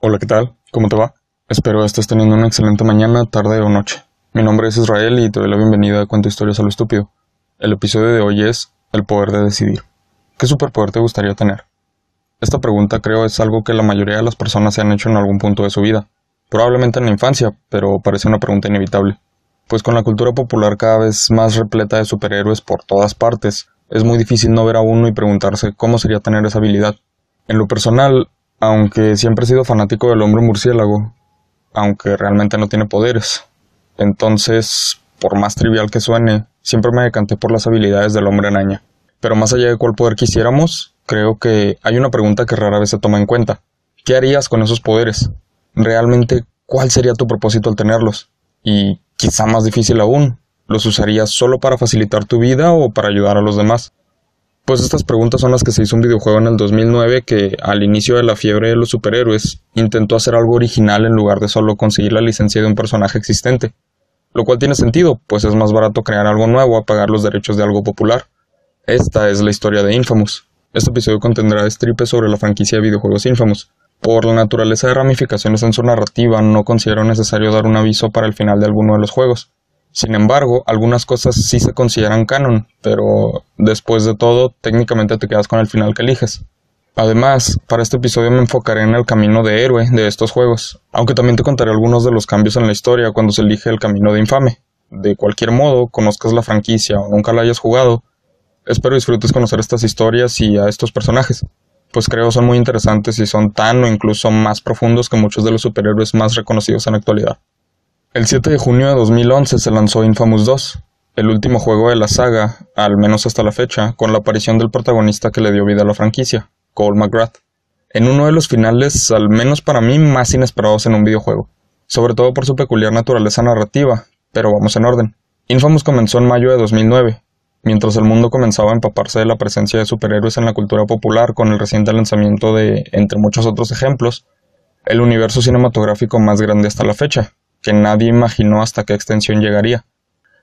Hola, ¿qué tal? ¿Cómo te va? Espero estés teniendo una excelente mañana, tarde o noche. Mi nombre es Israel y te doy la bienvenida a Cuento Historias a lo Estúpido. El episodio de hoy es El poder de decidir. ¿Qué superpoder te gustaría tener? Esta pregunta creo es algo que la mayoría de las personas se han hecho en algún punto de su vida. Probablemente en la infancia, pero parece una pregunta inevitable. Pues con la cultura popular cada vez más repleta de superhéroes por todas partes, es muy difícil no ver a uno y preguntarse cómo sería tener esa habilidad. En lo personal, aunque siempre he sido fanático del hombre murciélago, aunque realmente no tiene poderes. Entonces, por más trivial que suene, siempre me decanté por las habilidades del hombre araña. Pero más allá de cuál poder quisiéramos, creo que hay una pregunta que rara vez se toma en cuenta. ¿Qué harías con esos poderes? ¿Realmente cuál sería tu propósito al tenerlos? Y quizá más difícil aún, ¿los usarías solo para facilitar tu vida o para ayudar a los demás? Pues estas preguntas son las que se hizo un videojuego en el 2009 que, al inicio de la fiebre de los superhéroes, intentó hacer algo original en lugar de solo conseguir la licencia de un personaje existente. Lo cual tiene sentido, pues es más barato crear algo nuevo a pagar los derechos de algo popular. Esta es la historia de Infamous. Este episodio contendrá estripes sobre la franquicia de videojuegos Infamous. Por la naturaleza de ramificaciones en su narrativa, no considero necesario dar un aviso para el final de alguno de los juegos. Sin embargo, algunas cosas sí se consideran canon, pero después de todo, técnicamente te quedas con el final que eliges. Además, para este episodio me enfocaré en el camino de héroe de estos juegos, aunque también te contaré algunos de los cambios en la historia cuando se elige el camino de infame. De cualquier modo, conozcas la franquicia o nunca la hayas jugado, espero disfrutes conocer estas historias y a estos personajes, pues creo son muy interesantes y son tan o incluso más profundos que muchos de los superhéroes más reconocidos en la actualidad. El 7 de junio de 2011 se lanzó Infamous 2, el último juego de la saga, al menos hasta la fecha, con la aparición del protagonista que le dio vida a la franquicia, Cole McGrath, en uno de los finales, al menos para mí, más inesperados en un videojuego, sobre todo por su peculiar naturaleza narrativa, pero vamos en orden. Infamous comenzó en mayo de 2009, mientras el mundo comenzaba a empaparse de la presencia de superhéroes en la cultura popular con el reciente lanzamiento de, entre muchos otros ejemplos, el universo cinematográfico más grande hasta la fecha, que nadie imaginó hasta qué extensión llegaría.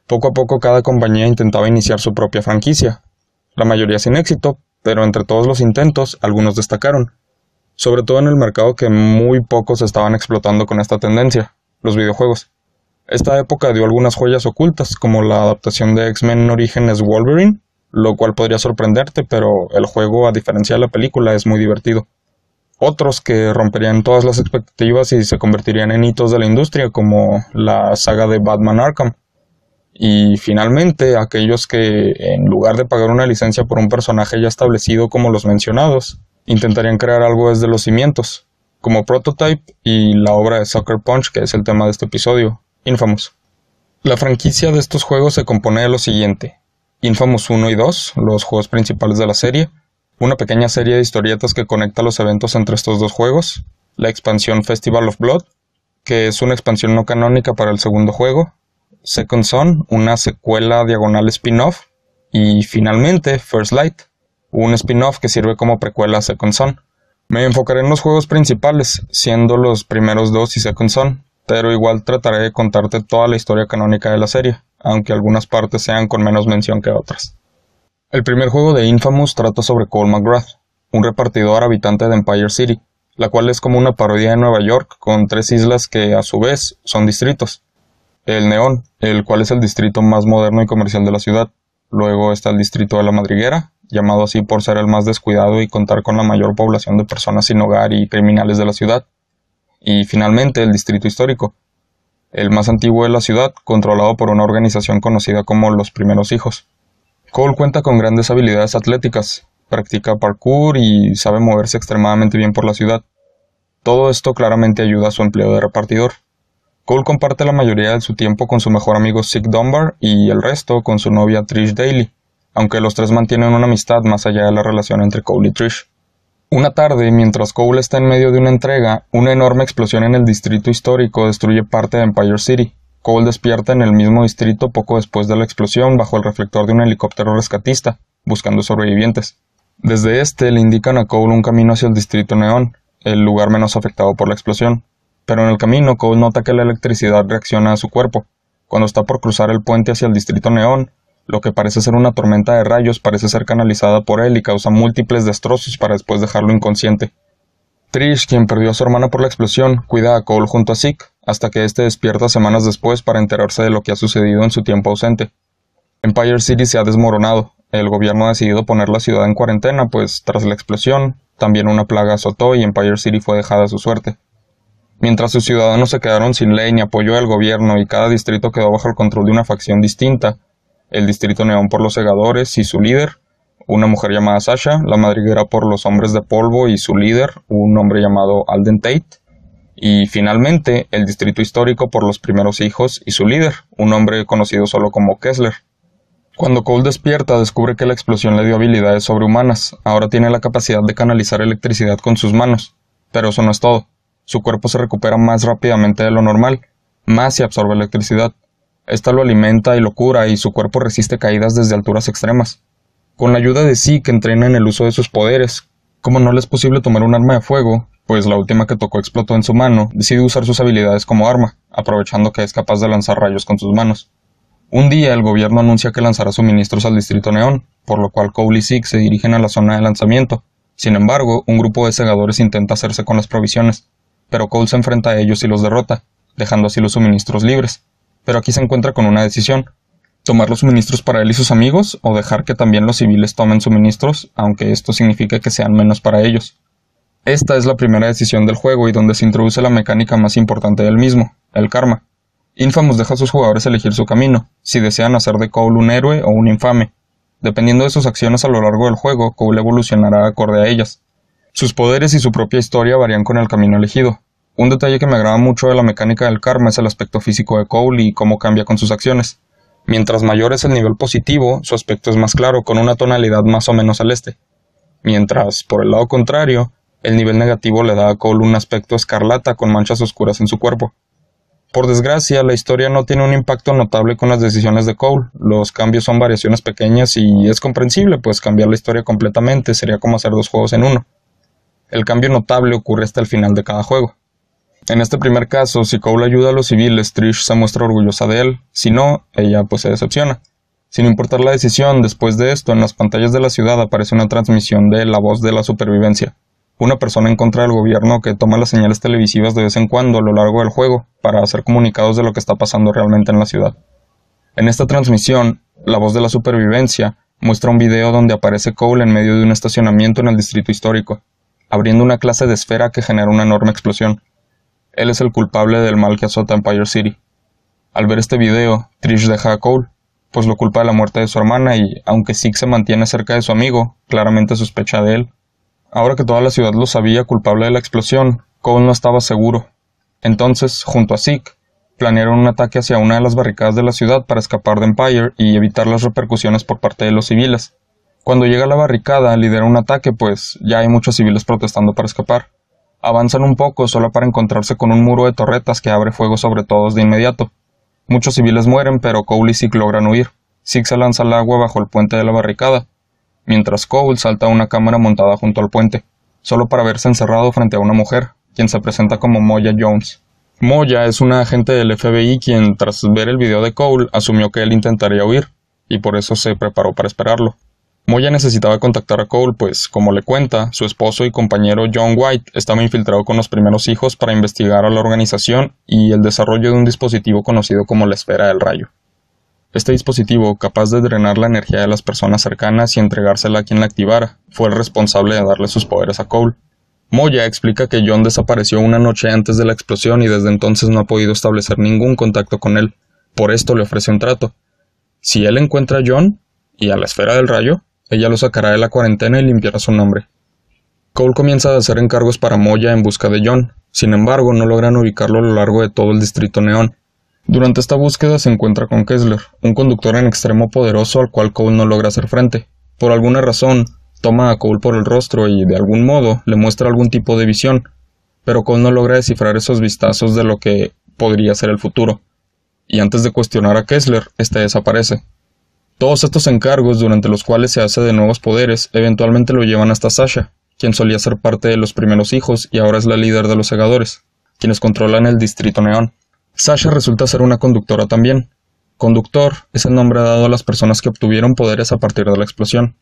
Poco a poco cada compañía intentaba iniciar su propia franquicia, la mayoría sin éxito, pero entre todos los intentos algunos destacaron, sobre todo en el mercado que muy pocos estaban explotando con esta tendencia, los videojuegos. Esta época dio algunas joyas ocultas, como la adaptación de X-Men Orígenes Wolverine, lo cual podría sorprenderte, pero el juego, a diferencia de la película, es muy divertido otros que romperían todas las expectativas y se convertirían en hitos de la industria, como la saga de Batman Arkham. Y finalmente, aquellos que, en lugar de pagar una licencia por un personaje ya establecido como los mencionados, intentarían crear algo desde los cimientos, como Prototype y la obra de Sucker Punch, que es el tema de este episodio, Infamous. La franquicia de estos juegos se compone de lo siguiente: Infamous 1 y 2, los juegos principales de la serie, una pequeña serie de historietas que conecta los eventos entre estos dos juegos, la expansión Festival of Blood, que es una expansión no canónica para el segundo juego, Second Son, una secuela diagonal spin-off, y finalmente First Light, un spin-off que sirve como precuela a Second Son. Me enfocaré en los juegos principales, siendo los primeros dos y Second Son, pero igual trataré de contarte toda la historia canónica de la serie, aunque algunas partes sean con menos mención que otras. El primer juego de Infamous trata sobre Cole McGrath, un repartidor habitante de Empire City, la cual es como una parodia de Nueva York con tres islas que a su vez son distritos. El Neón, el cual es el distrito más moderno y comercial de la ciudad. Luego está el distrito de la Madriguera, llamado así por ser el más descuidado y contar con la mayor población de personas sin hogar y criminales de la ciudad. Y finalmente el distrito histórico, el más antiguo de la ciudad, controlado por una organización conocida como los Primeros Hijos. Cole cuenta con grandes habilidades atléticas, practica parkour y sabe moverse extremadamente bien por la ciudad. Todo esto claramente ayuda a su empleo de repartidor. Cole comparte la mayoría de su tiempo con su mejor amigo Sick Dunbar y el resto con su novia Trish Daly, aunque los tres mantienen una amistad más allá de la relación entre Cole y Trish. Una tarde, mientras Cole está en medio de una entrega, una enorme explosión en el distrito histórico destruye parte de Empire City. Cole despierta en el mismo distrito poco después de la explosión bajo el reflector de un helicóptero rescatista, buscando sobrevivientes. Desde este le indican a Cole un camino hacia el distrito Neón, el lugar menos afectado por la explosión. Pero en el camino Cole nota que la electricidad reacciona a su cuerpo. Cuando está por cruzar el puente hacia el distrito Neón, lo que parece ser una tormenta de rayos parece ser canalizada por él y causa múltiples destrozos para después dejarlo inconsciente. Trish, quien perdió a su hermana por la explosión, cuida a Cole junto a Zeke, hasta que éste despierta semanas después para enterarse de lo que ha sucedido en su tiempo ausente. Empire City se ha desmoronado, el gobierno ha decidido poner la ciudad en cuarentena, pues tras la explosión, también una plaga azotó y Empire City fue dejada a su suerte. Mientras sus ciudadanos se quedaron sin ley ni apoyo del gobierno y cada distrito quedó bajo el control de una facción distinta, el distrito neón por los segadores y su líder, una mujer llamada Sasha, la madriguera por los hombres de polvo y su líder, un hombre llamado Alden Tate, y finalmente el distrito histórico por los primeros hijos y su líder, un hombre conocido solo como Kessler. Cuando Cole despierta descubre que la explosión le dio habilidades sobrehumanas, ahora tiene la capacidad de canalizar electricidad con sus manos, pero eso no es todo. Su cuerpo se recupera más rápidamente de lo normal, más se absorbe electricidad. Esta lo alimenta y lo cura y su cuerpo resiste caídas desde alturas extremas. Con la ayuda de sí que entrena en el uso de sus poderes, como no le es posible tomar un arma de fuego, pues la última que tocó explotó en su mano, decide usar sus habilidades como arma, aprovechando que es capaz de lanzar rayos con sus manos. Un día el gobierno anuncia que lanzará suministros al distrito Neón, por lo cual Cole y Zeke se dirigen a la zona de lanzamiento. Sin embargo, un grupo de segadores intenta hacerse con las provisiones, pero Cole se enfrenta a ellos y los derrota, dejando así los suministros libres. Pero aquí se encuentra con una decisión, tomar los suministros para él y sus amigos o dejar que también los civiles tomen suministros, aunque esto signifique que sean menos para ellos. Esta es la primera decisión del juego y donde se introduce la mecánica más importante del mismo, el karma. Infamous deja a sus jugadores elegir su camino, si desean hacer de Cole un héroe o un infame. Dependiendo de sus acciones a lo largo del juego, Cole evolucionará acorde a ellas. Sus poderes y su propia historia varían con el camino elegido. Un detalle que me agrada mucho de la mecánica del karma es el aspecto físico de Cole y cómo cambia con sus acciones. Mientras mayor es el nivel positivo, su aspecto es más claro, con una tonalidad más o menos celeste. Mientras, por el lado contrario, el nivel negativo le da a Cole un aspecto escarlata con manchas oscuras en su cuerpo. Por desgracia, la historia no tiene un impacto notable con las decisiones de Cole. Los cambios son variaciones pequeñas y es comprensible, pues cambiar la historia completamente sería como hacer dos juegos en uno. El cambio notable ocurre hasta el final de cada juego. En este primer caso, si Cole ayuda a los civiles, Trish se muestra orgullosa de él, si no, ella pues se decepciona. Sin importar la decisión, después de esto, en las pantallas de la ciudad aparece una transmisión de La voz de la supervivencia, una persona en contra del gobierno que toma las señales televisivas de vez en cuando a lo largo del juego para hacer comunicados de lo que está pasando realmente en la ciudad. En esta transmisión, La voz de la supervivencia muestra un video donde aparece Cole en medio de un estacionamiento en el distrito histórico, abriendo una clase de esfera que genera una enorme explosión. Él es el culpable del mal que azota Empire City. Al ver este video, Trish deja a Cole, pues lo culpa de la muerte de su hermana y, aunque Zeke se mantiene cerca de su amigo, claramente sospecha de él. Ahora que toda la ciudad lo sabía culpable de la explosión, Cole no estaba seguro. Entonces, junto a Zeke, planearon un ataque hacia una de las barricadas de la ciudad para escapar de Empire y evitar las repercusiones por parte de los civiles. Cuando llega a la barricada, lidera un ataque, pues ya hay muchos civiles protestando para escapar. Avanzan un poco solo para encontrarse con un muro de torretas que abre fuego sobre todos de inmediato. Muchos civiles mueren, pero Cole y Zeke logran huir. Zeke se lanza al agua bajo el puente de la barricada, mientras Cole salta a una cámara montada junto al puente, solo para verse encerrado frente a una mujer, quien se presenta como Moya Jones. Moya es una agente del FBI quien, tras ver el video de Cole, asumió que él intentaría huir, y por eso se preparó para esperarlo. Moya necesitaba contactar a Cole, pues, como le cuenta, su esposo y compañero John White estaba infiltrado con los primeros hijos para investigar a la organización y el desarrollo de un dispositivo conocido como la esfera del rayo. Este dispositivo, capaz de drenar la energía de las personas cercanas y entregársela a quien la activara, fue el responsable de darle sus poderes a Cole. Moya explica que John desapareció una noche antes de la explosión y desde entonces no ha podido establecer ningún contacto con él. Por esto le ofrece un trato. Si él encuentra a John y a la esfera del rayo, ella lo sacará de la cuarentena y limpiará su nombre. Cole comienza a hacer encargos para Moya en busca de John, sin embargo no logran ubicarlo a lo largo de todo el distrito neón. Durante esta búsqueda se encuentra con Kessler, un conductor en extremo poderoso al cual Cole no logra hacer frente. Por alguna razón, toma a Cole por el rostro y, de algún modo, le muestra algún tipo de visión, pero Cole no logra descifrar esos vistazos de lo que podría ser el futuro. Y antes de cuestionar a Kessler, este desaparece. Todos estos encargos, durante los cuales se hace de nuevos poderes, eventualmente lo llevan hasta Sasha, quien solía ser parte de los primeros hijos y ahora es la líder de los segadores, quienes controlan el distrito neón. Sasha resulta ser una conductora también. Conductor es el nombre dado a las personas que obtuvieron poderes a partir de la explosión.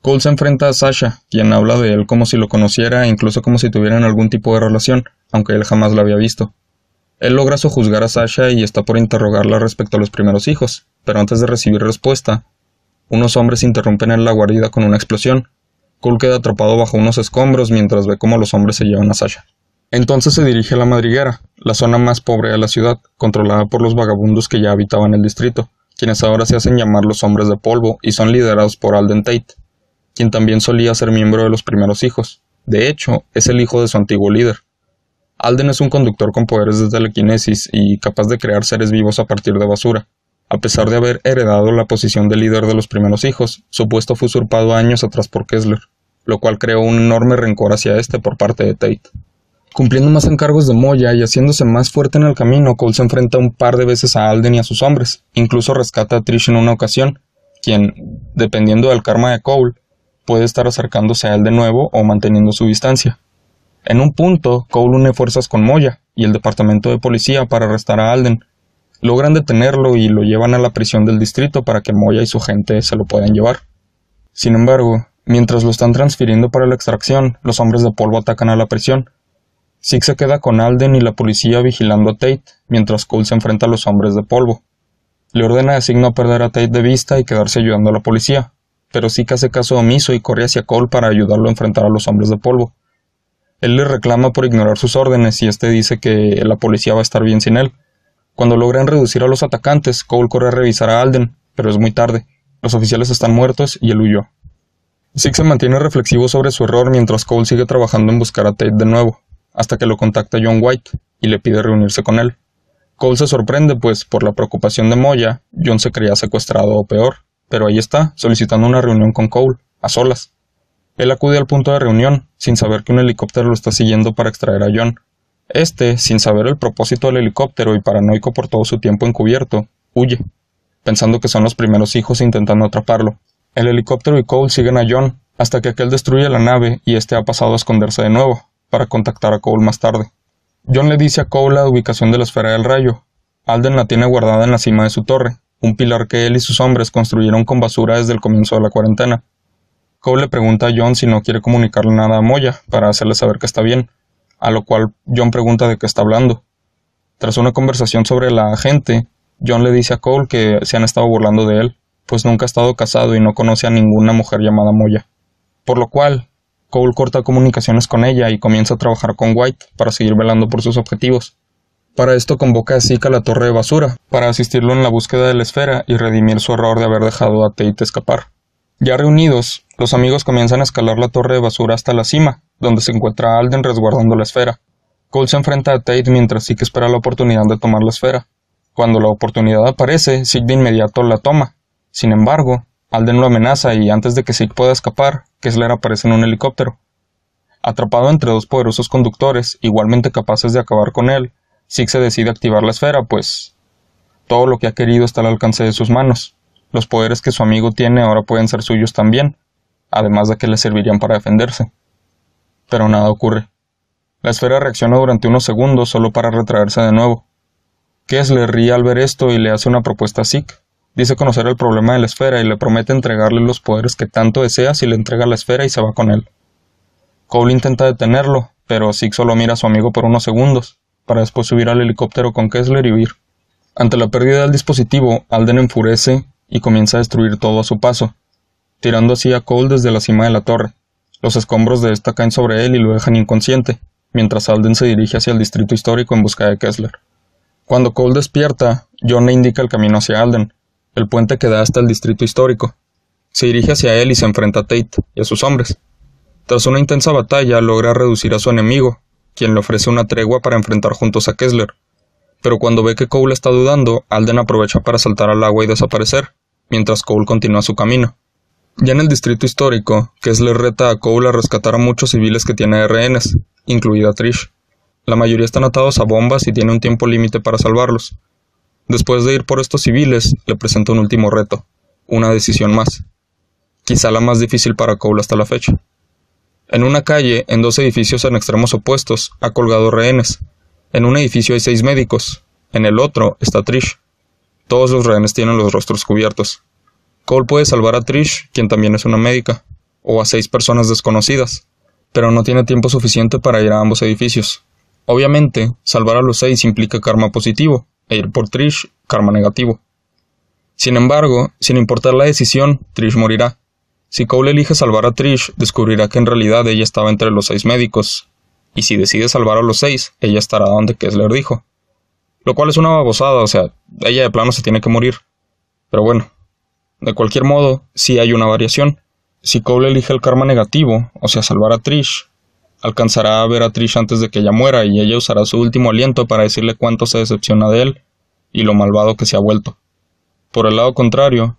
Cole se enfrenta a Sasha, quien habla de él como si lo conociera e incluso como si tuvieran algún tipo de relación, aunque él jamás la había visto. Él logra sojuzgar a Sasha y está por interrogarla respecto a los primeros hijos, pero antes de recibir respuesta, unos hombres interrumpen en la guarida con una explosión. Cole queda atrapado bajo unos escombros mientras ve cómo los hombres se llevan a Sasha. Entonces se dirige a la madriguera, la zona más pobre de la ciudad, controlada por los vagabundos que ya habitaban el distrito, quienes ahora se hacen llamar los hombres de polvo y son liderados por Alden Tate, quien también solía ser miembro de los primeros hijos. De hecho, es el hijo de su antiguo líder. Alden es un conductor con poderes de telequinesis y capaz de crear seres vivos a partir de basura. A pesar de haber heredado la posición de líder de los primeros hijos, su puesto fue usurpado años atrás por Kessler, lo cual creó un enorme rencor hacia este por parte de Tate. Cumpliendo más encargos de Moya y haciéndose más fuerte en el camino, Cole se enfrenta un par de veces a Alden y a sus hombres, incluso rescata a Trish en una ocasión, quien, dependiendo del karma de Cole, puede estar acercándose a él de nuevo o manteniendo su distancia. En un punto, Cole une fuerzas con Moya y el departamento de policía para arrestar a Alden. Logran detenerlo y lo llevan a la prisión del distrito para que Moya y su gente se lo puedan llevar. Sin embargo, mientras lo están transfiriendo para la extracción, los hombres de polvo atacan a la prisión. Zig se queda con Alden y la policía vigilando a Tate, mientras Cole se enfrenta a los hombres de polvo. Le ordena a Zig no perder a Tate de vista y quedarse ayudando a la policía, pero que hace caso omiso y corre hacia Cole para ayudarlo a enfrentar a los hombres de polvo. Él le reclama por ignorar sus órdenes y este dice que la policía va a estar bien sin él. Cuando logran reducir a los atacantes, Cole corre a revisar a Alden, pero es muy tarde. Los oficiales están muertos y él huyó. Zig se mantiene reflexivo sobre su error mientras Cole sigue trabajando en buscar a Tate de nuevo, hasta que lo contacta John White y le pide reunirse con él. Cole se sorprende, pues, por la preocupación de Moya, John se creía secuestrado o peor pero ahí está, solicitando una reunión con Cole, a solas. Él acude al punto de reunión, sin saber que un helicóptero lo está siguiendo para extraer a John. Este, sin saber el propósito del helicóptero y paranoico por todo su tiempo encubierto, huye, pensando que son los primeros hijos intentando atraparlo. El helicóptero y Cole siguen a John, hasta que aquel destruye la nave y este ha pasado a esconderse de nuevo, para contactar a Cole más tarde. John le dice a Cole la ubicación de la esfera del rayo. Alden la tiene guardada en la cima de su torre, un pilar que él y sus hombres construyeron con basura desde el comienzo de la cuarentena. Cole le pregunta a John si no quiere comunicarle nada a Moya para hacerle saber que está bien, a lo cual John pregunta de qué está hablando. Tras una conversación sobre la agente, John le dice a Cole que se han estado burlando de él, pues nunca ha estado casado y no conoce a ninguna mujer llamada Moya. Por lo cual, Cole corta comunicaciones con ella y comienza a trabajar con White para seguir velando por sus objetivos. Para esto convoca a Zeke a la torre de basura, para asistirlo en la búsqueda de la esfera y redimir su error de haber dejado a Tate escapar. Ya reunidos, los amigos comienzan a escalar la torre de basura hasta la cima, donde se encuentra Alden resguardando la esfera. Cole se enfrenta a Tate mientras Zeke espera la oportunidad de tomar la esfera. Cuando la oportunidad aparece, Zeke de inmediato la toma. Sin embargo, Alden lo amenaza y antes de que Zeke pueda escapar, Kessler aparece en un helicóptero. Atrapado entre dos poderosos conductores, igualmente capaces de acabar con él, Zig se decide activar la esfera, pues todo lo que ha querido está al alcance de sus manos. Los poderes que su amigo tiene ahora pueden ser suyos también, además de que le servirían para defenderse. Pero nada ocurre. La esfera reacciona durante unos segundos solo para retraerse de nuevo. Kessler ríe al ver esto y le hace una propuesta a Zig. Dice conocer el problema de la esfera y le promete entregarle los poderes que tanto desea si le entrega la esfera y se va con él. Cole intenta detenerlo, pero Zig solo mira a su amigo por unos segundos para después subir al helicóptero con Kessler y huir. Ante la pérdida del dispositivo, Alden enfurece y comienza a destruir todo a su paso, tirando así a Cole desde la cima de la torre. Los escombros de esta caen sobre él y lo dejan inconsciente, mientras Alden se dirige hacia el distrito histórico en busca de Kessler. Cuando Cole despierta, John le indica el camino hacia Alden, el puente que da hasta el distrito histórico. Se dirige hacia él y se enfrenta a Tate y a sus hombres. Tras una intensa batalla, logra reducir a su enemigo, quien le ofrece una tregua para enfrentar juntos a Kessler. Pero cuando ve que Cole está dudando, Alden aprovecha para saltar al agua y desaparecer, mientras Cole continúa su camino. Ya en el distrito histórico, Kessler reta a Cole a rescatar a muchos civiles que tiene rehenes, incluida Trish. La mayoría están atados a bombas y tiene un tiempo límite para salvarlos. Después de ir por estos civiles, le presenta un último reto, una decisión más. Quizá la más difícil para Cole hasta la fecha. En una calle, en dos edificios en extremos opuestos, ha colgado rehenes. En un edificio hay seis médicos. En el otro está Trish. Todos los rehenes tienen los rostros cubiertos. Cole puede salvar a Trish, quien también es una médica. o a seis personas desconocidas, pero no tiene tiempo suficiente para ir a ambos edificios. Obviamente, salvar a los seis implica karma positivo, e ir por Trish, karma negativo. Sin embargo, sin importar la decisión, Trish morirá. Si Cole elige salvar a Trish, descubrirá que en realidad ella estaba entre los seis médicos, y si decide salvar a los seis, ella estará donde Kessler dijo. Lo cual es una babosada, o sea, ella de plano se tiene que morir. Pero bueno, de cualquier modo, sí hay una variación. Si Cole elige el karma negativo, o sea, salvar a Trish, alcanzará a ver a Trish antes de que ella muera y ella usará su último aliento para decirle cuánto se decepciona de él y lo malvado que se ha vuelto. Por el lado contrario,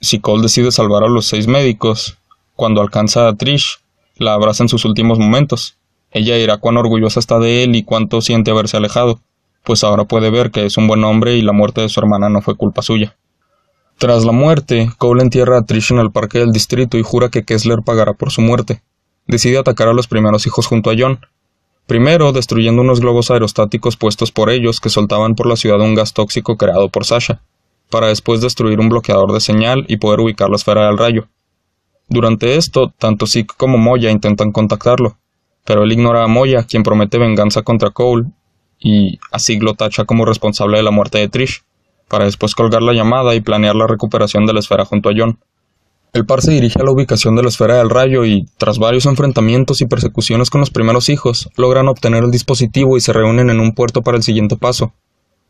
si Cole decide salvar a los seis médicos, cuando alcanza a Trish, la abraza en sus últimos momentos. Ella dirá cuán orgullosa está de él y cuánto siente haberse alejado, pues ahora puede ver que es un buen hombre y la muerte de su hermana no fue culpa suya. Tras la muerte, Cole entierra a Trish en el parque del distrito y jura que Kessler pagará por su muerte. Decide atacar a los primeros hijos junto a John. Primero, destruyendo unos globos aerostáticos puestos por ellos que soltaban por la ciudad un gas tóxico creado por Sasha, para después destruir un bloqueador de señal y poder ubicar la esfera del rayo. Durante esto, tanto Zeke como Moya intentan contactarlo, pero él ignora a Moya, quien promete venganza contra Cole, y así lo tacha como responsable de la muerte de Trish para después colgar la llamada y planear la recuperación de la esfera junto a John. El par se dirige a la ubicación de la esfera del rayo y, tras varios enfrentamientos y persecuciones con los primeros hijos, logran obtener el dispositivo y se reúnen en un puerto para el siguiente paso.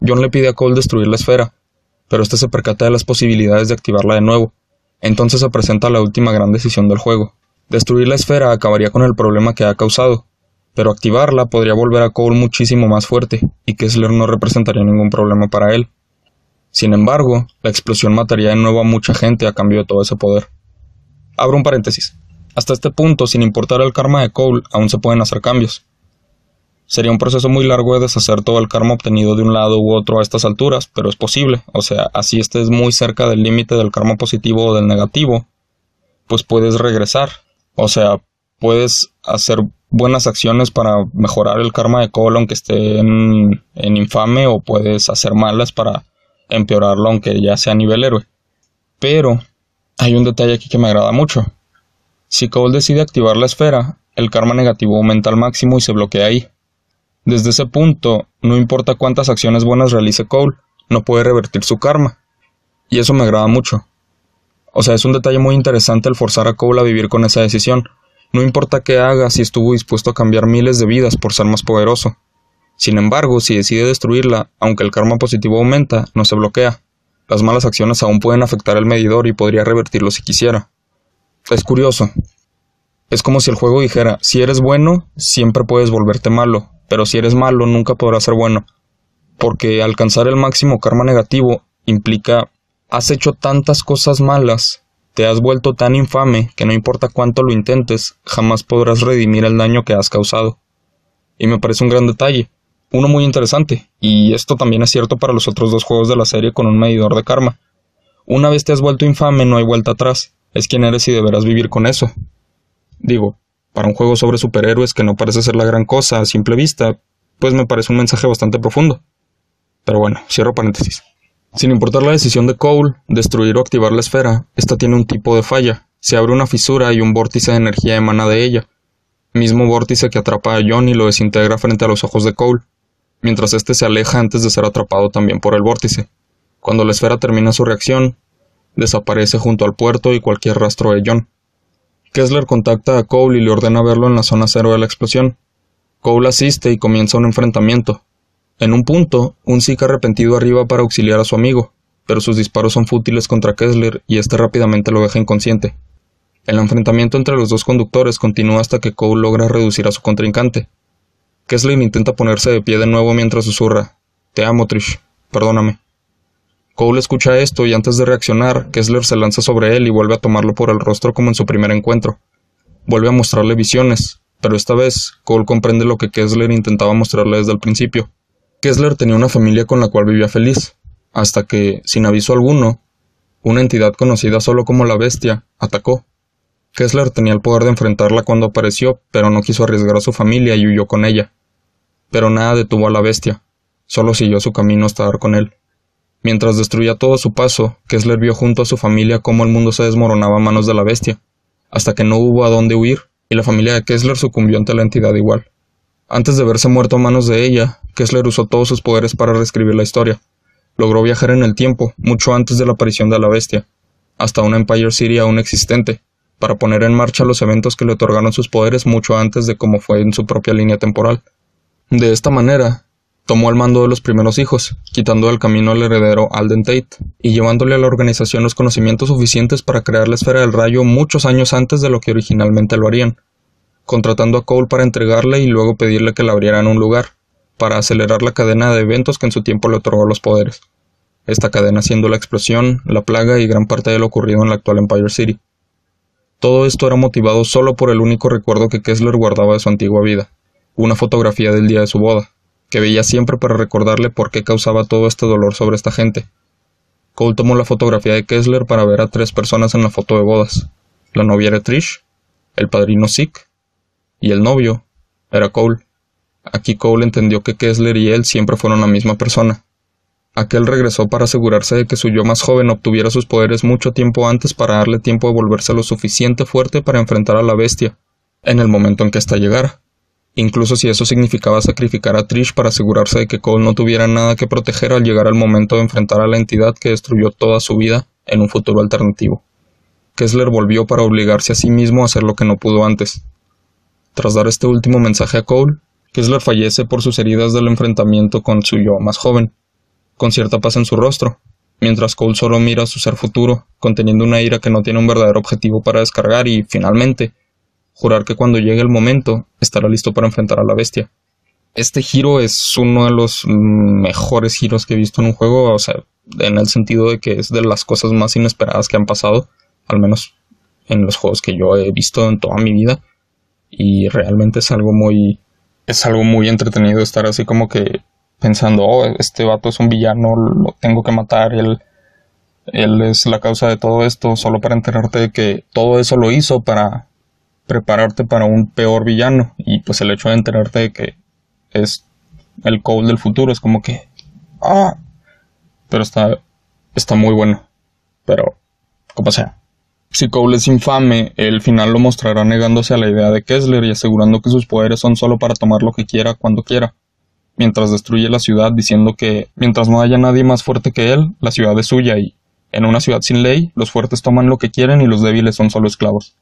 John le pide a Cole destruir la esfera, pero este se percata de las posibilidades de activarla de nuevo. Entonces se presenta la última gran decisión del juego. Destruir la esfera acabaría con el problema que ha causado, pero activarla podría volver a Cole muchísimo más fuerte, y Kessler no representaría ningún problema para él. Sin embargo, la explosión mataría de nuevo a mucha gente a cambio de todo ese poder. Abro un paréntesis. Hasta este punto, sin importar el karma de Cole, aún se pueden hacer cambios. Sería un proceso muy largo de deshacer todo el karma obtenido de un lado u otro a estas alturas, pero es posible. O sea, así estés muy cerca del límite del karma positivo o del negativo, pues puedes regresar. O sea, puedes hacer buenas acciones para mejorar el karma de Cole aunque esté en, en infame, o puedes hacer malas para empeorarlo aunque ya sea nivel héroe. Pero hay un detalle aquí que me agrada mucho. Si Cole decide activar la esfera, el karma negativo aumenta al máximo y se bloquea ahí. Desde ese punto, no importa cuántas acciones buenas realice Cole, no puede revertir su karma. Y eso me agrada mucho. O sea, es un detalle muy interesante el forzar a Cole a vivir con esa decisión. No importa qué haga si estuvo dispuesto a cambiar miles de vidas por ser más poderoso. Sin embargo, si decide destruirla, aunque el karma positivo aumenta, no se bloquea. Las malas acciones aún pueden afectar el medidor y podría revertirlo si quisiera. Es curioso. Es como si el juego dijera, si eres bueno, siempre puedes volverte malo, pero si eres malo, nunca podrás ser bueno. Porque alcanzar el máximo karma negativo implica, has hecho tantas cosas malas, te has vuelto tan infame que no importa cuánto lo intentes, jamás podrás redimir el daño que has causado. Y me parece un gran detalle, uno muy interesante, y esto también es cierto para los otros dos juegos de la serie con un medidor de karma. Una vez te has vuelto infame, no hay vuelta atrás, es quien eres y deberás vivir con eso. Digo, para un juego sobre superhéroes que no parece ser la gran cosa a simple vista, pues me parece un mensaje bastante profundo. Pero bueno, cierro paréntesis. Sin importar la decisión de Cole, destruir o activar la esfera, esta tiene un tipo de falla. Se abre una fisura y un vórtice de energía emana de ella. Mismo vórtice que atrapa a John y lo desintegra frente a los ojos de Cole mientras éste se aleja antes de ser atrapado también por el vórtice. Cuando la esfera termina su reacción, desaparece junto al puerto y cualquier rastro de John. Kessler contacta a Cole y le ordena verlo en la zona cero de la explosión. Cole asiste y comienza un enfrentamiento. En un punto, un Zeke arrepentido arriba para auxiliar a su amigo, pero sus disparos son fútiles contra Kessler y este rápidamente lo deja inconsciente. El enfrentamiento entre los dos conductores continúa hasta que Cole logra reducir a su contrincante, Kessler intenta ponerse de pie de nuevo mientras susurra. Te amo, Trish. Perdóname. Cole escucha esto y antes de reaccionar, Kessler se lanza sobre él y vuelve a tomarlo por el rostro como en su primer encuentro. Vuelve a mostrarle visiones, pero esta vez Cole comprende lo que Kessler intentaba mostrarle desde el principio. Kessler tenía una familia con la cual vivía feliz, hasta que, sin aviso alguno, una entidad conocida solo como la Bestia atacó. Kessler tenía el poder de enfrentarla cuando apareció, pero no quiso arriesgar a su familia y huyó con ella. Pero nada detuvo a la bestia, solo siguió su camino hasta dar con él. Mientras destruía todo su paso, Kessler vio junto a su familia cómo el mundo se desmoronaba a manos de la bestia, hasta que no hubo a dónde huir, y la familia de Kessler sucumbió ante la entidad igual. Antes de verse muerto a manos de ella, Kessler usó todos sus poderes para reescribir la historia. Logró viajar en el tiempo, mucho antes de la aparición de la bestia, hasta una Empire City aún existente, para poner en marcha los eventos que le otorgaron sus poderes mucho antes de cómo fue en su propia línea temporal. De esta manera, tomó el mando de los primeros hijos, quitando del camino al heredero Alden Tate, y llevándole a la organización los conocimientos suficientes para crear la esfera del rayo muchos años antes de lo que originalmente lo harían, contratando a Cole para entregarle y luego pedirle que le abrieran un lugar, para acelerar la cadena de eventos que en su tiempo le otorgó los poderes. Esta cadena siendo la explosión, la plaga y gran parte de lo ocurrido en la actual Empire City. Todo esto era motivado solo por el único recuerdo que Kessler guardaba de su antigua vida, una fotografía del día de su boda, que veía siempre para recordarle por qué causaba todo este dolor sobre esta gente. Cole tomó la fotografía de Kessler para ver a tres personas en la foto de bodas. La novia era Trish, el padrino Sick y el novio era Cole. Aquí Cole entendió que Kessler y él siempre fueron la misma persona. Aquel regresó para asegurarse de que su yo más joven obtuviera sus poderes mucho tiempo antes para darle tiempo de volverse lo suficiente fuerte para enfrentar a la bestia, en el momento en que ésta llegara incluso si eso significaba sacrificar a Trish para asegurarse de que Cole no tuviera nada que proteger al llegar al momento de enfrentar a la entidad que destruyó toda su vida en un futuro alternativo. Kessler volvió para obligarse a sí mismo a hacer lo que no pudo antes. Tras dar este último mensaje a Cole, Kessler fallece por sus heridas del enfrentamiento con su yo más joven, con cierta paz en su rostro, mientras Cole solo mira a su ser futuro, conteniendo una ira que no tiene un verdadero objetivo para descargar y, finalmente, jurar que cuando llegue el momento estará listo para enfrentar a la bestia. Este giro es uno de los mejores giros que he visto en un juego, o sea, en el sentido de que es de las cosas más inesperadas que han pasado, al menos en los juegos que yo he visto en toda mi vida, y realmente es algo muy es algo muy entretenido estar así como que pensando, oh, este vato es un villano, lo tengo que matar, él él es la causa de todo esto, solo para enterarte de que todo eso lo hizo para prepararte para un peor villano. Y pues el hecho de enterarte de que es el Cole del futuro es como que. ¡Ah! Pero está. Está muy bueno. Pero. Como sea. Si Cole es infame, el final lo mostrará negándose a la idea de Kessler y asegurando que sus poderes son solo para tomar lo que quiera cuando quiera. Mientras destruye la ciudad diciendo que mientras no haya nadie más fuerte que él, la ciudad es suya y en una ciudad sin ley, los fuertes toman lo que quieren y los débiles son solo esclavos.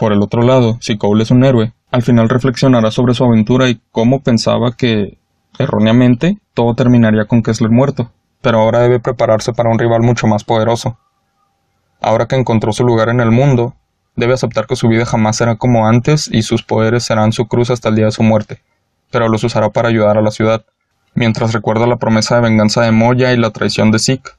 Por el otro lado, si Cole es un héroe, al final reflexionará sobre su aventura y cómo pensaba que, erróneamente, todo terminaría con Kessler muerto, pero ahora debe prepararse para un rival mucho más poderoso. Ahora que encontró su lugar en el mundo, debe aceptar que su vida jamás será como antes y sus poderes serán su cruz hasta el día de su muerte, pero los usará para ayudar a la ciudad, mientras recuerda la promesa de venganza de Moya y la traición de Zeke,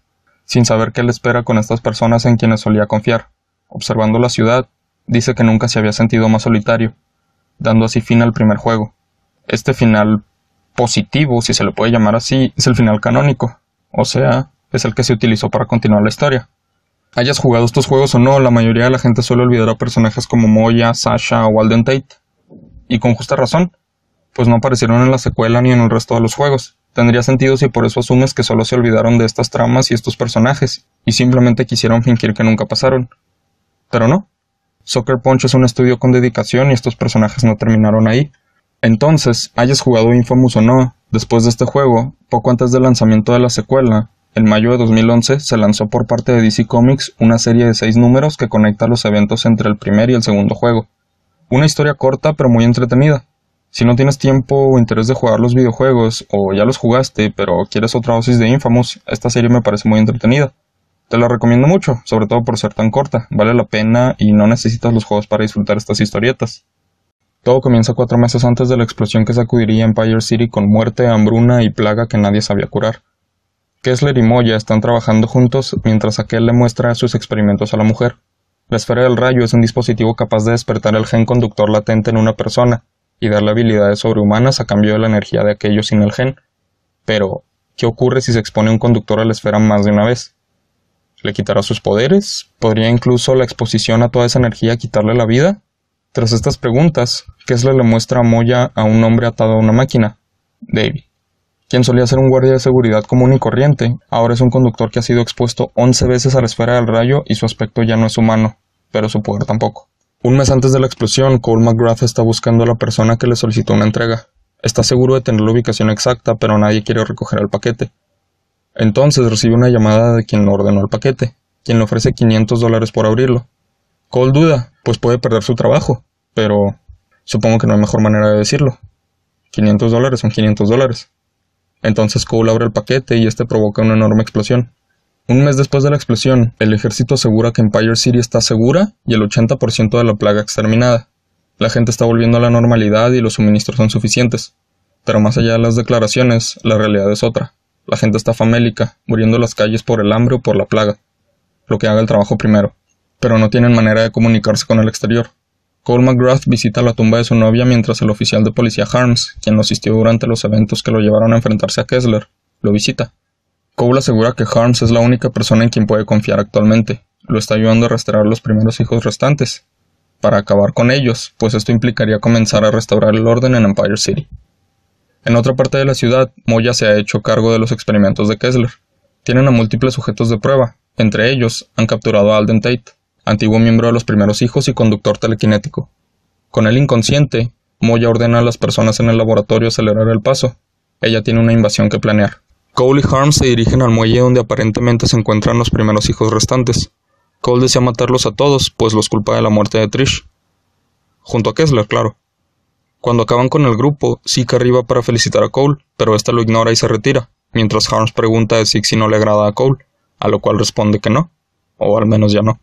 sin saber qué le espera con estas personas en quienes solía confiar. Observando la ciudad, dice que nunca se había sentido más solitario, dando así fin al primer juego. Este final positivo, si se le puede llamar así, es el final canónico, o sea, es el que se utilizó para continuar la historia. Hayas jugado estos juegos o no, la mayoría de la gente suele olvidar a personajes como Moya, Sasha o Walden Tate. Y con justa razón, pues no aparecieron en la secuela ni en el resto de los juegos. Tendría sentido si por eso asumes que solo se olvidaron de estas tramas y estos personajes, y simplemente quisieron fingir que nunca pasaron. Pero no, Soccer Punch es un estudio con dedicación y estos personajes no terminaron ahí. Entonces, hayas jugado Infamous o no, después de este juego, poco antes del lanzamiento de la secuela, en mayo de 2011 se lanzó por parte de DC Comics una serie de seis números que conecta los eventos entre el primer y el segundo juego. Una historia corta pero muy entretenida. Si no tienes tiempo o interés de jugar los videojuegos, o ya los jugaste pero quieres otra dosis de Infamous, esta serie me parece muy entretenida. Te la recomiendo mucho, sobre todo por ser tan corta, vale la pena y no necesitas los juegos para disfrutar estas historietas. Todo comienza cuatro meses antes de la explosión que sacudiría Empire City con muerte, hambruna y plaga que nadie sabía curar. Kessler y Moya están trabajando juntos mientras aquel le muestra sus experimentos a la mujer. La esfera del rayo es un dispositivo capaz de despertar el gen conductor latente en una persona y darle habilidades sobrehumanas a cambio de la energía de aquello sin el gen. Pero, ¿qué ocurre si se expone un conductor a la esfera más de una vez? ¿Le quitará sus poderes? ¿Podría incluso la exposición a toda esa energía quitarle la vida? Tras estas preguntas, Kessler le muestra a Moya a un hombre atado a una máquina, David. Quien solía ser un guardia de seguridad común y corriente, ahora es un conductor que ha sido expuesto once veces a la esfera del rayo y su aspecto ya no es humano, pero su poder tampoco. Un mes antes de la explosión, Cole McGrath está buscando a la persona que le solicitó una entrega. Está seguro de tener la ubicación exacta, pero nadie quiere recoger el paquete. Entonces recibe una llamada de quien ordenó el paquete, quien le ofrece 500 dólares por abrirlo. Cole duda, pues puede perder su trabajo, pero supongo que no hay mejor manera de decirlo. 500 dólares son 500 dólares. Entonces Cole abre el paquete y este provoca una enorme explosión. Un mes después de la explosión, el ejército asegura que Empire City está segura y el 80% de la plaga exterminada. La gente está volviendo a la normalidad y los suministros son suficientes. Pero más allá de las declaraciones, la realidad es otra. La gente está famélica, muriendo en las calles por el hambre o por la plaga. Lo que haga el trabajo primero. Pero no tienen manera de comunicarse con el exterior. Cole McGrath visita la tumba de su novia mientras el oficial de policía Harms, quien lo asistió durante los eventos que lo llevaron a enfrentarse a Kessler, lo visita. Cole asegura que Harms es la única persona en quien puede confiar actualmente. Lo está ayudando a restaurar los primeros hijos restantes, para acabar con ellos, pues esto implicaría comenzar a restaurar el orden en Empire City. En otra parte de la ciudad, Moya se ha hecho cargo de los experimentos de Kessler. Tienen a múltiples sujetos de prueba, entre ellos han capturado a Alden Tate, antiguo miembro de los primeros hijos y conductor telequinético. Con el inconsciente, Moya ordena a las personas en el laboratorio acelerar el paso. Ella tiene una invasión que planear. Cole y Harms se dirigen al muelle donde aparentemente se encuentran los primeros hijos restantes. Cole desea matarlos a todos, pues los culpa de la muerte de Trish. Junto a Kessler, claro. Cuando acaban con el grupo, Zeke arriba para felicitar a Cole, pero este lo ignora y se retira, mientras Harms pregunta a Zeke si no le agrada a Cole, a lo cual responde que no, o al menos ya no.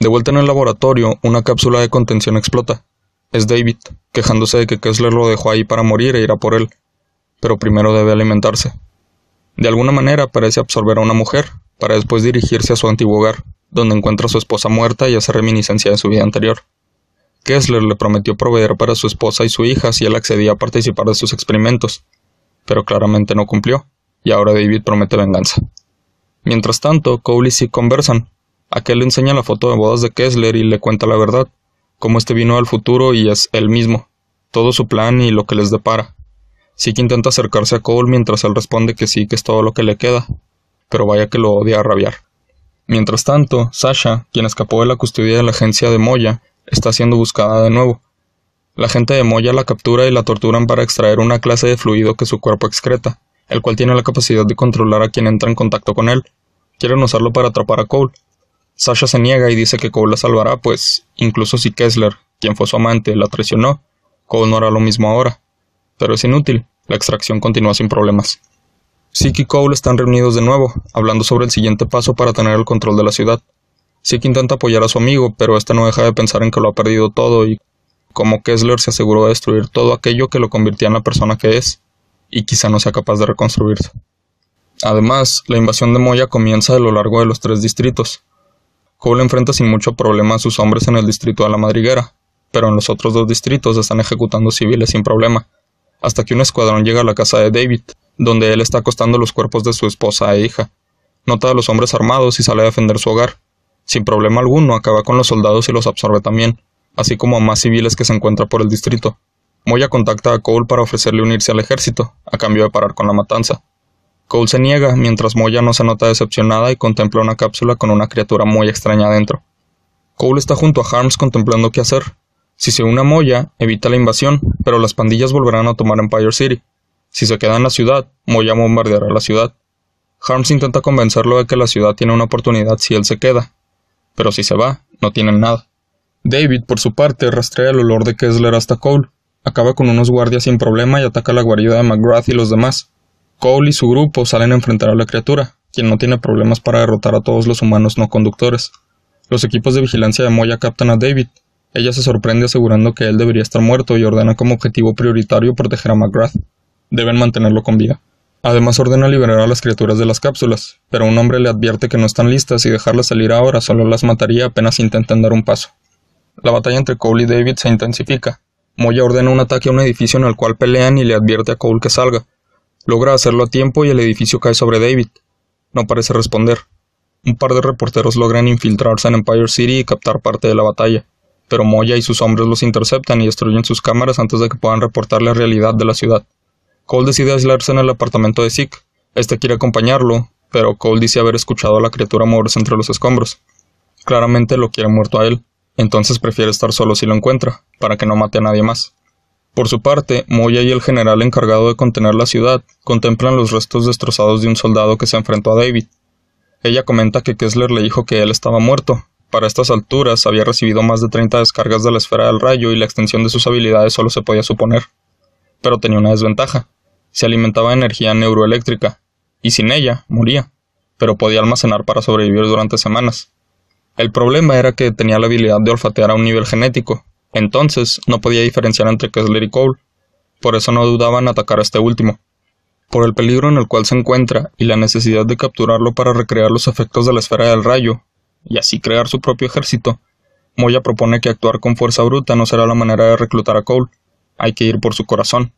De vuelta en el laboratorio, una cápsula de contención explota. Es David, quejándose de que Kessler lo dejó ahí para morir e irá por él, pero primero debe alimentarse. De alguna manera parece absorber a una mujer, para después dirigirse a su antiguo hogar, donde encuentra a su esposa muerta y hace reminiscencia de su vida anterior. Kessler le prometió proveer para su esposa y su hija si él accedía a participar de sus experimentos, pero claramente no cumplió, y ahora David promete venganza. Mientras tanto, Cole y Zeke conversan, Aquel le enseña la foto de bodas de Kessler y le cuenta la verdad, cómo este vino al futuro y es él mismo, todo su plan y lo que les depara. Zeke intenta acercarse a Cole mientras él responde que sí, que es todo lo que le queda, pero vaya que lo odia a rabiar. Mientras tanto, Sasha, quien escapó de la custodia de la agencia de Moya, está siendo buscada de nuevo. La gente de Moya la captura y la torturan para extraer una clase de fluido que su cuerpo excreta, el cual tiene la capacidad de controlar a quien entra en contacto con él. Quieren usarlo para atrapar a Cole, Sasha se niega y dice que Cole la salvará, pues incluso si Kessler, quien fue su amante, la traicionó, Cole no hará lo mismo ahora. Pero es inútil, la extracción continúa sin problemas. Zeke y Cole están reunidos de nuevo, hablando sobre el siguiente paso para tener el control de la ciudad. Zeke intenta apoyar a su amigo, pero este no deja de pensar en que lo ha perdido todo y como Kessler se aseguró de destruir todo aquello que lo convirtió en la persona que es, y quizá no sea capaz de reconstruirse. Además, la invasión de Moya comienza a lo largo de los tres distritos, Cole enfrenta sin mucho problema a sus hombres en el distrito de la Madriguera, pero en los otros dos distritos están ejecutando civiles sin problema, hasta que un escuadrón llega a la casa de David, donde él está acostando los cuerpos de su esposa e hija. Nota a los hombres armados y sale a defender su hogar. Sin problema alguno acaba con los soldados y los absorbe también, así como a más civiles que se encuentra por el distrito. Moya contacta a Cole para ofrecerle unirse al ejército, a cambio de parar con la matanza. Cole se niega, mientras Moya no se nota decepcionada y contempla una cápsula con una criatura muy extraña dentro. Cole está junto a Harms contemplando qué hacer. Si se une a Moya, evita la invasión, pero las pandillas volverán a tomar Empire City. Si se queda en la ciudad, Moya bombardeará la ciudad. Harms intenta convencerlo de que la ciudad tiene una oportunidad si él se queda, pero si se va, no tienen nada. David, por su parte, rastrea el olor de Kessler hasta Cole, acaba con unos guardias sin problema y ataca la guarida de McGrath y los demás. Cole y su grupo salen a enfrentar a la criatura, quien no tiene problemas para derrotar a todos los humanos no conductores. Los equipos de vigilancia de Moya captan a David. Ella se sorprende asegurando que él debería estar muerto y ordena como objetivo prioritario proteger a McGrath. Deben mantenerlo con vida. Además ordena liberar a las criaturas de las cápsulas, pero un hombre le advierte que no están listas y dejarlas salir ahora solo las mataría apenas intenten dar un paso. La batalla entre Cole y David se intensifica. Moya ordena un ataque a un edificio en el cual pelean y le advierte a Cole que salga, Logra hacerlo a tiempo y el edificio cae sobre David. No parece responder. Un par de reporteros logran infiltrarse en Empire City y captar parte de la batalla, pero Moya y sus hombres los interceptan y destruyen sus cámaras antes de que puedan reportar la realidad de la ciudad. Cole decide aislarse en el apartamento de Zeke. Este quiere acompañarlo, pero Cole dice haber escuchado a la criatura moverse entre los escombros. Claramente lo quiere muerto a él. entonces prefiere estar solo si lo encuentra, para que no mate a nadie más. Por su parte, Moya y el general encargado de contener la ciudad contemplan los restos destrozados de un soldado que se enfrentó a David. Ella comenta que Kessler le dijo que él estaba muerto. Para estas alturas había recibido más de 30 descargas de la esfera del rayo y la extensión de sus habilidades solo se podía suponer. Pero tenía una desventaja. Se alimentaba de energía neuroeléctrica, y sin ella moría, pero podía almacenar para sobrevivir durante semanas. El problema era que tenía la habilidad de olfatear a un nivel genético, entonces no podía diferenciar entre Kessler y Cole, por eso no dudaba en atacar a este último. Por el peligro en el cual se encuentra y la necesidad de capturarlo para recrear los efectos de la esfera del rayo, y así crear su propio ejército, Moya propone que actuar con fuerza bruta no será la manera de reclutar a Cole, hay que ir por su corazón.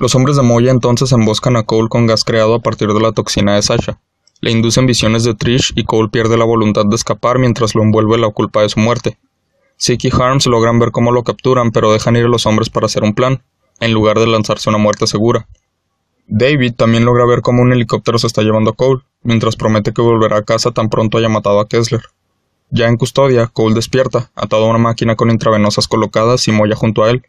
Los hombres de Moya entonces emboscan a Cole con gas creado a partir de la toxina de Sasha. Le inducen visiones de Trish y Cole pierde la voluntad de escapar mientras lo envuelve la culpa de su muerte. Siki y Harms logran ver cómo lo capturan, pero dejan ir a los hombres para hacer un plan, en lugar de lanzarse una muerte segura. David también logra ver cómo un helicóptero se está llevando a Cole, mientras promete que volverá a casa tan pronto haya matado a Kessler. Ya en custodia, Cole despierta, atado a una máquina con intravenosas colocadas y Moya junto a él,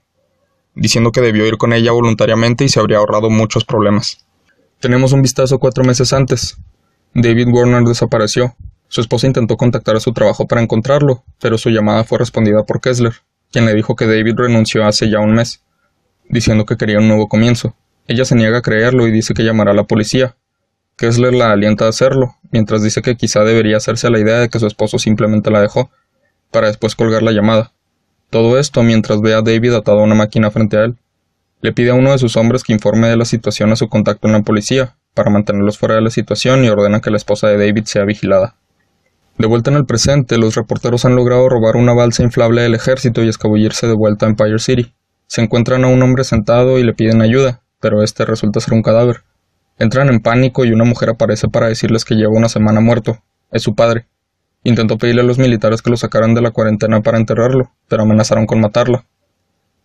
diciendo que debió ir con ella voluntariamente y se habría ahorrado muchos problemas. Tenemos un vistazo cuatro meses antes. David Warner desapareció. Su esposa intentó contactar a su trabajo para encontrarlo, pero su llamada fue respondida por Kessler, quien le dijo que David renunció hace ya un mes, diciendo que quería un nuevo comienzo. Ella se niega a creerlo y dice que llamará a la policía. Kessler la alienta a hacerlo, mientras dice que quizá debería hacerse la idea de que su esposo simplemente la dejó, para después colgar la llamada. Todo esto mientras ve a David atado a una máquina frente a él. Le pide a uno de sus hombres que informe de la situación a su contacto en la policía, para mantenerlos fuera de la situación y ordena que la esposa de David sea vigilada. De vuelta en el presente, los reporteros han logrado robar una balsa inflable del ejército y escabullirse de vuelta a Empire City. Se encuentran a un hombre sentado y le piden ayuda, pero este resulta ser un cadáver. Entran en pánico y una mujer aparece para decirles que lleva una semana muerto. Es su padre. Intentó pedirle a los militares que lo sacaran de la cuarentena para enterrarlo, pero amenazaron con matarlo.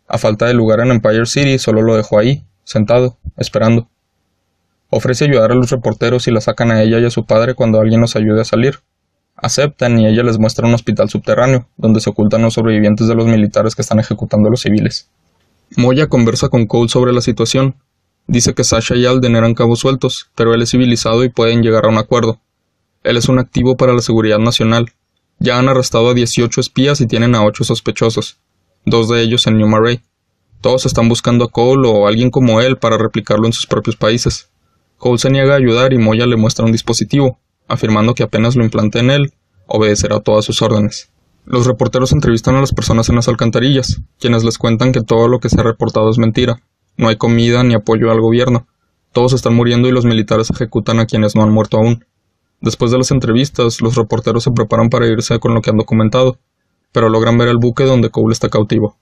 A falta de lugar en Empire City, solo lo dejó ahí, sentado, esperando. Ofrece ayudar a los reporteros y la sacan a ella y a su padre cuando alguien los ayude a salir. Aceptan y ella les muestra un hospital subterráneo, donde se ocultan los sobrevivientes de los militares que están ejecutando a los civiles. Moya conversa con Cole sobre la situación. Dice que Sasha y Alden eran cabos sueltos, pero él es civilizado y pueden llegar a un acuerdo. Él es un activo para la seguridad nacional. Ya han arrestado a 18 espías y tienen a 8 sospechosos, dos de ellos en New Marais. Todos están buscando a Cole o a alguien como él para replicarlo en sus propios países. Cole se niega a ayudar y Moya le muestra un dispositivo, afirmando que apenas lo implante en él, obedecerá todas sus órdenes. Los reporteros entrevistan a las personas en las alcantarillas, quienes les cuentan que todo lo que se ha reportado es mentira. No hay comida ni apoyo al gobierno. Todos están muriendo y los militares ejecutan a quienes no han muerto aún. Después de las entrevistas, los reporteros se preparan para irse con lo que han documentado, pero logran ver el buque donde Cole está cautivo.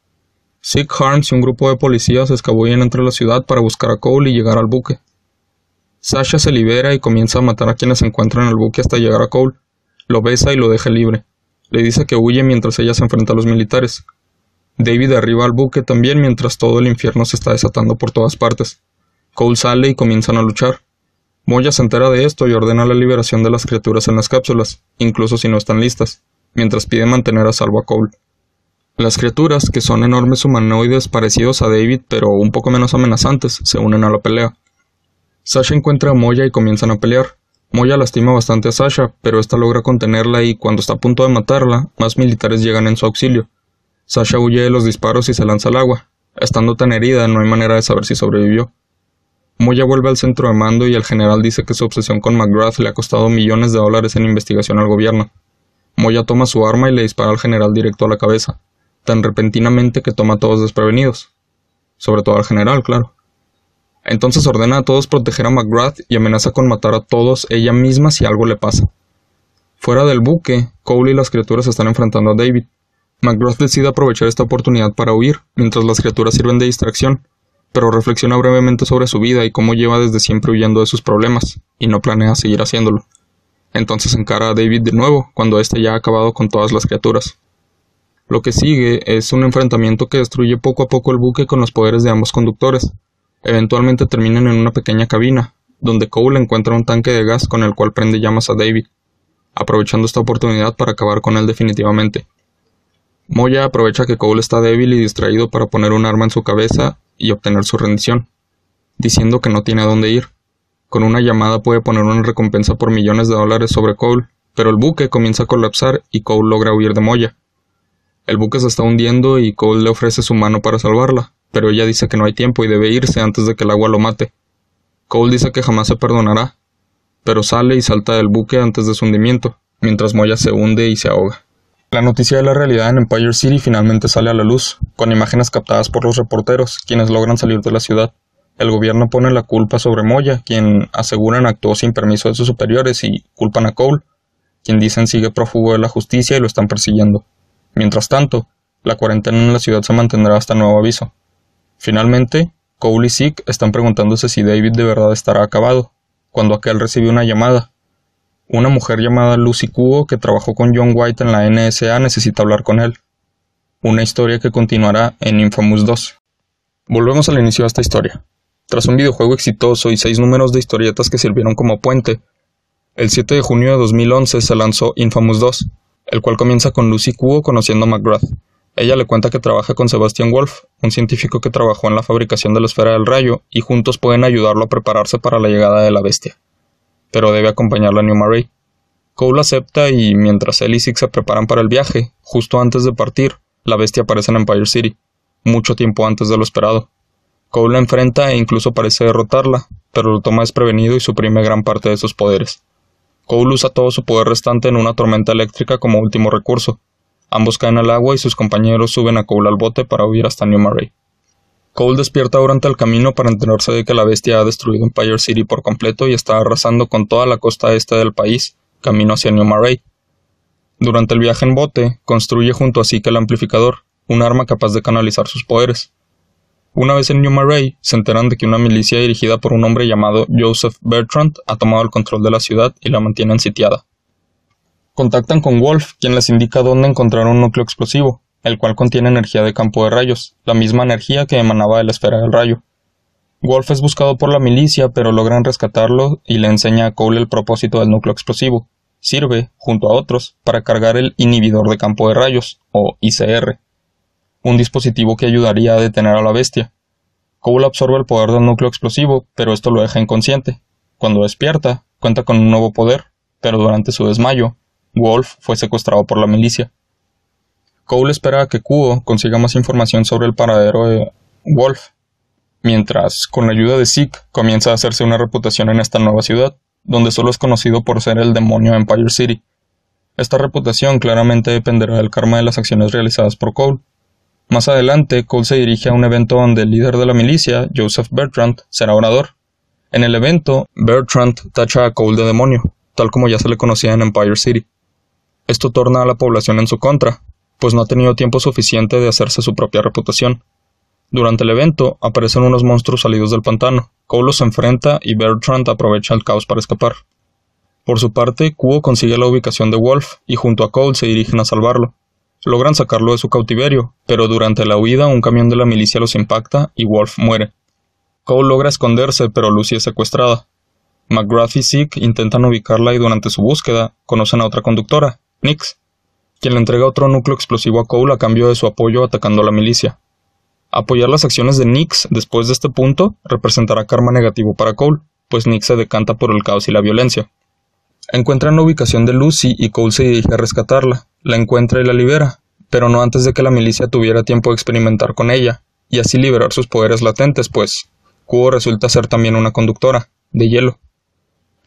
Sig Harms y un grupo de policías escabullen entre la ciudad para buscar a Cole y llegar al buque. Sasha se libera y comienza a matar a quienes se encuentran en el buque hasta llegar a Cole. Lo besa y lo deja libre. Le dice que huye mientras ella se enfrenta a los militares. David arriba al buque también mientras todo el infierno se está desatando por todas partes. Cole sale y comienzan a luchar. Moya se entera de esto y ordena la liberación de las criaturas en las cápsulas, incluso si no están listas, mientras pide mantener a salvo a Cole. Las criaturas, que son enormes humanoides parecidos a David pero un poco menos amenazantes, se unen a la pelea. Sasha encuentra a Moya y comienzan a pelear. Moya lastima bastante a Sasha, pero esta logra contenerla y cuando está a punto de matarla, más militares llegan en su auxilio. Sasha huye de los disparos y se lanza al agua. Estando tan herida, no hay manera de saber si sobrevivió. Moya vuelve al centro de mando y el general dice que su obsesión con McGrath le ha costado millones de dólares en investigación al gobierno. Moya toma su arma y le dispara al general directo a la cabeza, tan repentinamente que toma a todos desprevenidos. Sobre todo al general, claro. Entonces ordena a todos proteger a McGrath y amenaza con matar a todos ella misma si algo le pasa. Fuera del buque, Cole y las criaturas están enfrentando a David. McGrath decide aprovechar esta oportunidad para huir, mientras las criaturas sirven de distracción, pero reflexiona brevemente sobre su vida y cómo lleva desde siempre huyendo de sus problemas, y no planea seguir haciéndolo. Entonces encara a David de nuevo, cuando éste ya ha acabado con todas las criaturas. Lo que sigue es un enfrentamiento que destruye poco a poco el buque con los poderes de ambos conductores. Eventualmente terminan en una pequeña cabina, donde Cole encuentra un tanque de gas con el cual prende llamas a David, aprovechando esta oportunidad para acabar con él definitivamente. Moya aprovecha que Cole está débil y distraído para poner un arma en su cabeza y obtener su rendición, diciendo que no tiene a dónde ir. Con una llamada puede poner una recompensa por millones de dólares sobre Cole, pero el buque comienza a colapsar y Cole logra huir de Moya. El buque se está hundiendo y Cole le ofrece su mano para salvarla, pero ella dice que no hay tiempo y debe irse antes de que el agua lo mate. Cole dice que jamás se perdonará, pero sale y salta del buque antes de su hundimiento, mientras Moya se hunde y se ahoga. La noticia de la realidad en Empire City finalmente sale a la luz, con imágenes captadas por los reporteros, quienes logran salir de la ciudad. El gobierno pone la culpa sobre Moya, quien aseguran actuó sin permiso de sus superiores y culpan a Cole, quien dicen sigue prófugo de la justicia y lo están persiguiendo. Mientras tanto, la cuarentena en la ciudad se mantendrá hasta nuevo aviso. Finalmente, Cole y Zeke están preguntándose si David de verdad estará acabado, cuando aquel recibe una llamada, una mujer llamada Lucy Cubo, que trabajó con John White en la NSA, necesita hablar con él. Una historia que continuará en Infamous 2. Volvemos al inicio de esta historia. Tras un videojuego exitoso y seis números de historietas que sirvieron como puente, el 7 de junio de 2011 se lanzó Infamous 2, el cual comienza con Lucy Cubo conociendo a McGrath. Ella le cuenta que trabaja con Sebastian Wolf, un científico que trabajó en la fabricación de la esfera del rayo, y juntos pueden ayudarlo a prepararse para la llegada de la bestia pero debe acompañarla a New Marais. Cole acepta y mientras él y Zeke se preparan para el viaje, justo antes de partir, la bestia aparece en Empire City, mucho tiempo antes de lo esperado. Cole la enfrenta e incluso parece derrotarla, pero lo toma desprevenido y suprime gran parte de sus poderes. Cole usa todo su poder restante en una tormenta eléctrica como último recurso. Ambos caen al agua y sus compañeros suben a Cole al bote para huir hasta New Marais. Cole despierta durante el camino para enterarse de que la bestia ha destruido Empire City por completo y está arrasando con toda la costa este del país, camino hacia New Marais. Durante el viaje en bote, construye junto a Zeke el amplificador, un arma capaz de canalizar sus poderes. Una vez en New Marais, se enteran de que una milicia dirigida por un hombre llamado Joseph Bertrand ha tomado el control de la ciudad y la mantienen sitiada. Contactan con Wolf, quien les indica dónde encontrar un núcleo explosivo, el cual contiene energía de campo de rayos, la misma energía que emanaba de la esfera del rayo. Wolf es buscado por la milicia, pero logran rescatarlo y le enseña a Cole el propósito del núcleo explosivo. Sirve, junto a otros, para cargar el inhibidor de campo de rayos, o ICR, un dispositivo que ayudaría a detener a la bestia. Cole absorbe el poder del núcleo explosivo, pero esto lo deja inconsciente. Cuando despierta, cuenta con un nuevo poder, pero durante su desmayo, Wolf fue secuestrado por la milicia. Cole espera que Kuo consiga más información sobre el paradero de Wolf, mientras, con la ayuda de Zeke, comienza a hacerse una reputación en esta nueva ciudad, donde solo es conocido por ser el demonio Empire City. Esta reputación claramente dependerá del karma de las acciones realizadas por Cole. Más adelante, Cole se dirige a un evento donde el líder de la milicia, Joseph Bertrand, será orador. En el evento, Bertrand tacha a Cole de demonio, tal como ya se le conocía en Empire City. Esto torna a la población en su contra, pues no ha tenido tiempo suficiente de hacerse su propia reputación. Durante el evento, aparecen unos monstruos salidos del pantano. Cole los enfrenta y Bertrand aprovecha el caos para escapar. Por su parte, Kuo consigue la ubicación de Wolf y junto a Cole se dirigen a salvarlo. Logran sacarlo de su cautiverio, pero durante la huida un camión de la milicia los impacta y Wolf muere. Cole logra esconderse, pero Lucy es secuestrada. McGrath y Zeke intentan ubicarla y durante su búsqueda conocen a otra conductora, Nix, quien le entrega otro núcleo explosivo a Cole a cambio de su apoyo atacando a la milicia. Apoyar las acciones de Nix después de este punto representará karma negativo para Cole, pues Nix se decanta por el caos y la violencia. Encuentran la ubicación de Lucy y Cole se dirige a rescatarla, la encuentra y la libera, pero no antes de que la milicia tuviera tiempo de experimentar con ella, y así liberar sus poderes latentes, pues Kuo resulta ser también una conductora, de hielo.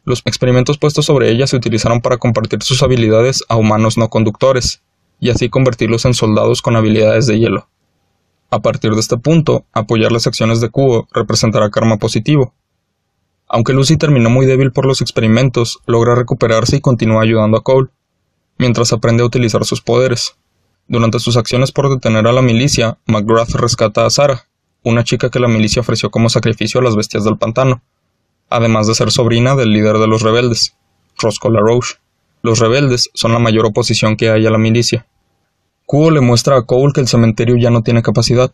Los experimentos puestos sobre ella se utilizaron para compartir sus habilidades a humanos no conductores, y así convertirlos en soldados con habilidades de hielo. A partir de este punto, apoyar las acciones de Kuo representará karma positivo. Aunque Lucy terminó muy débil por los experimentos, logra recuperarse y continúa ayudando a Cole, mientras aprende a utilizar sus poderes. Durante sus acciones por detener a la milicia, McGrath rescata a Sarah, una chica que la milicia ofreció como sacrificio a las bestias del pantano, además de ser sobrina del líder de los rebeldes, Roscoe LaRoche. Los rebeldes son la mayor oposición que hay a la milicia. Kuo le muestra a Cole que el cementerio ya no tiene capacidad.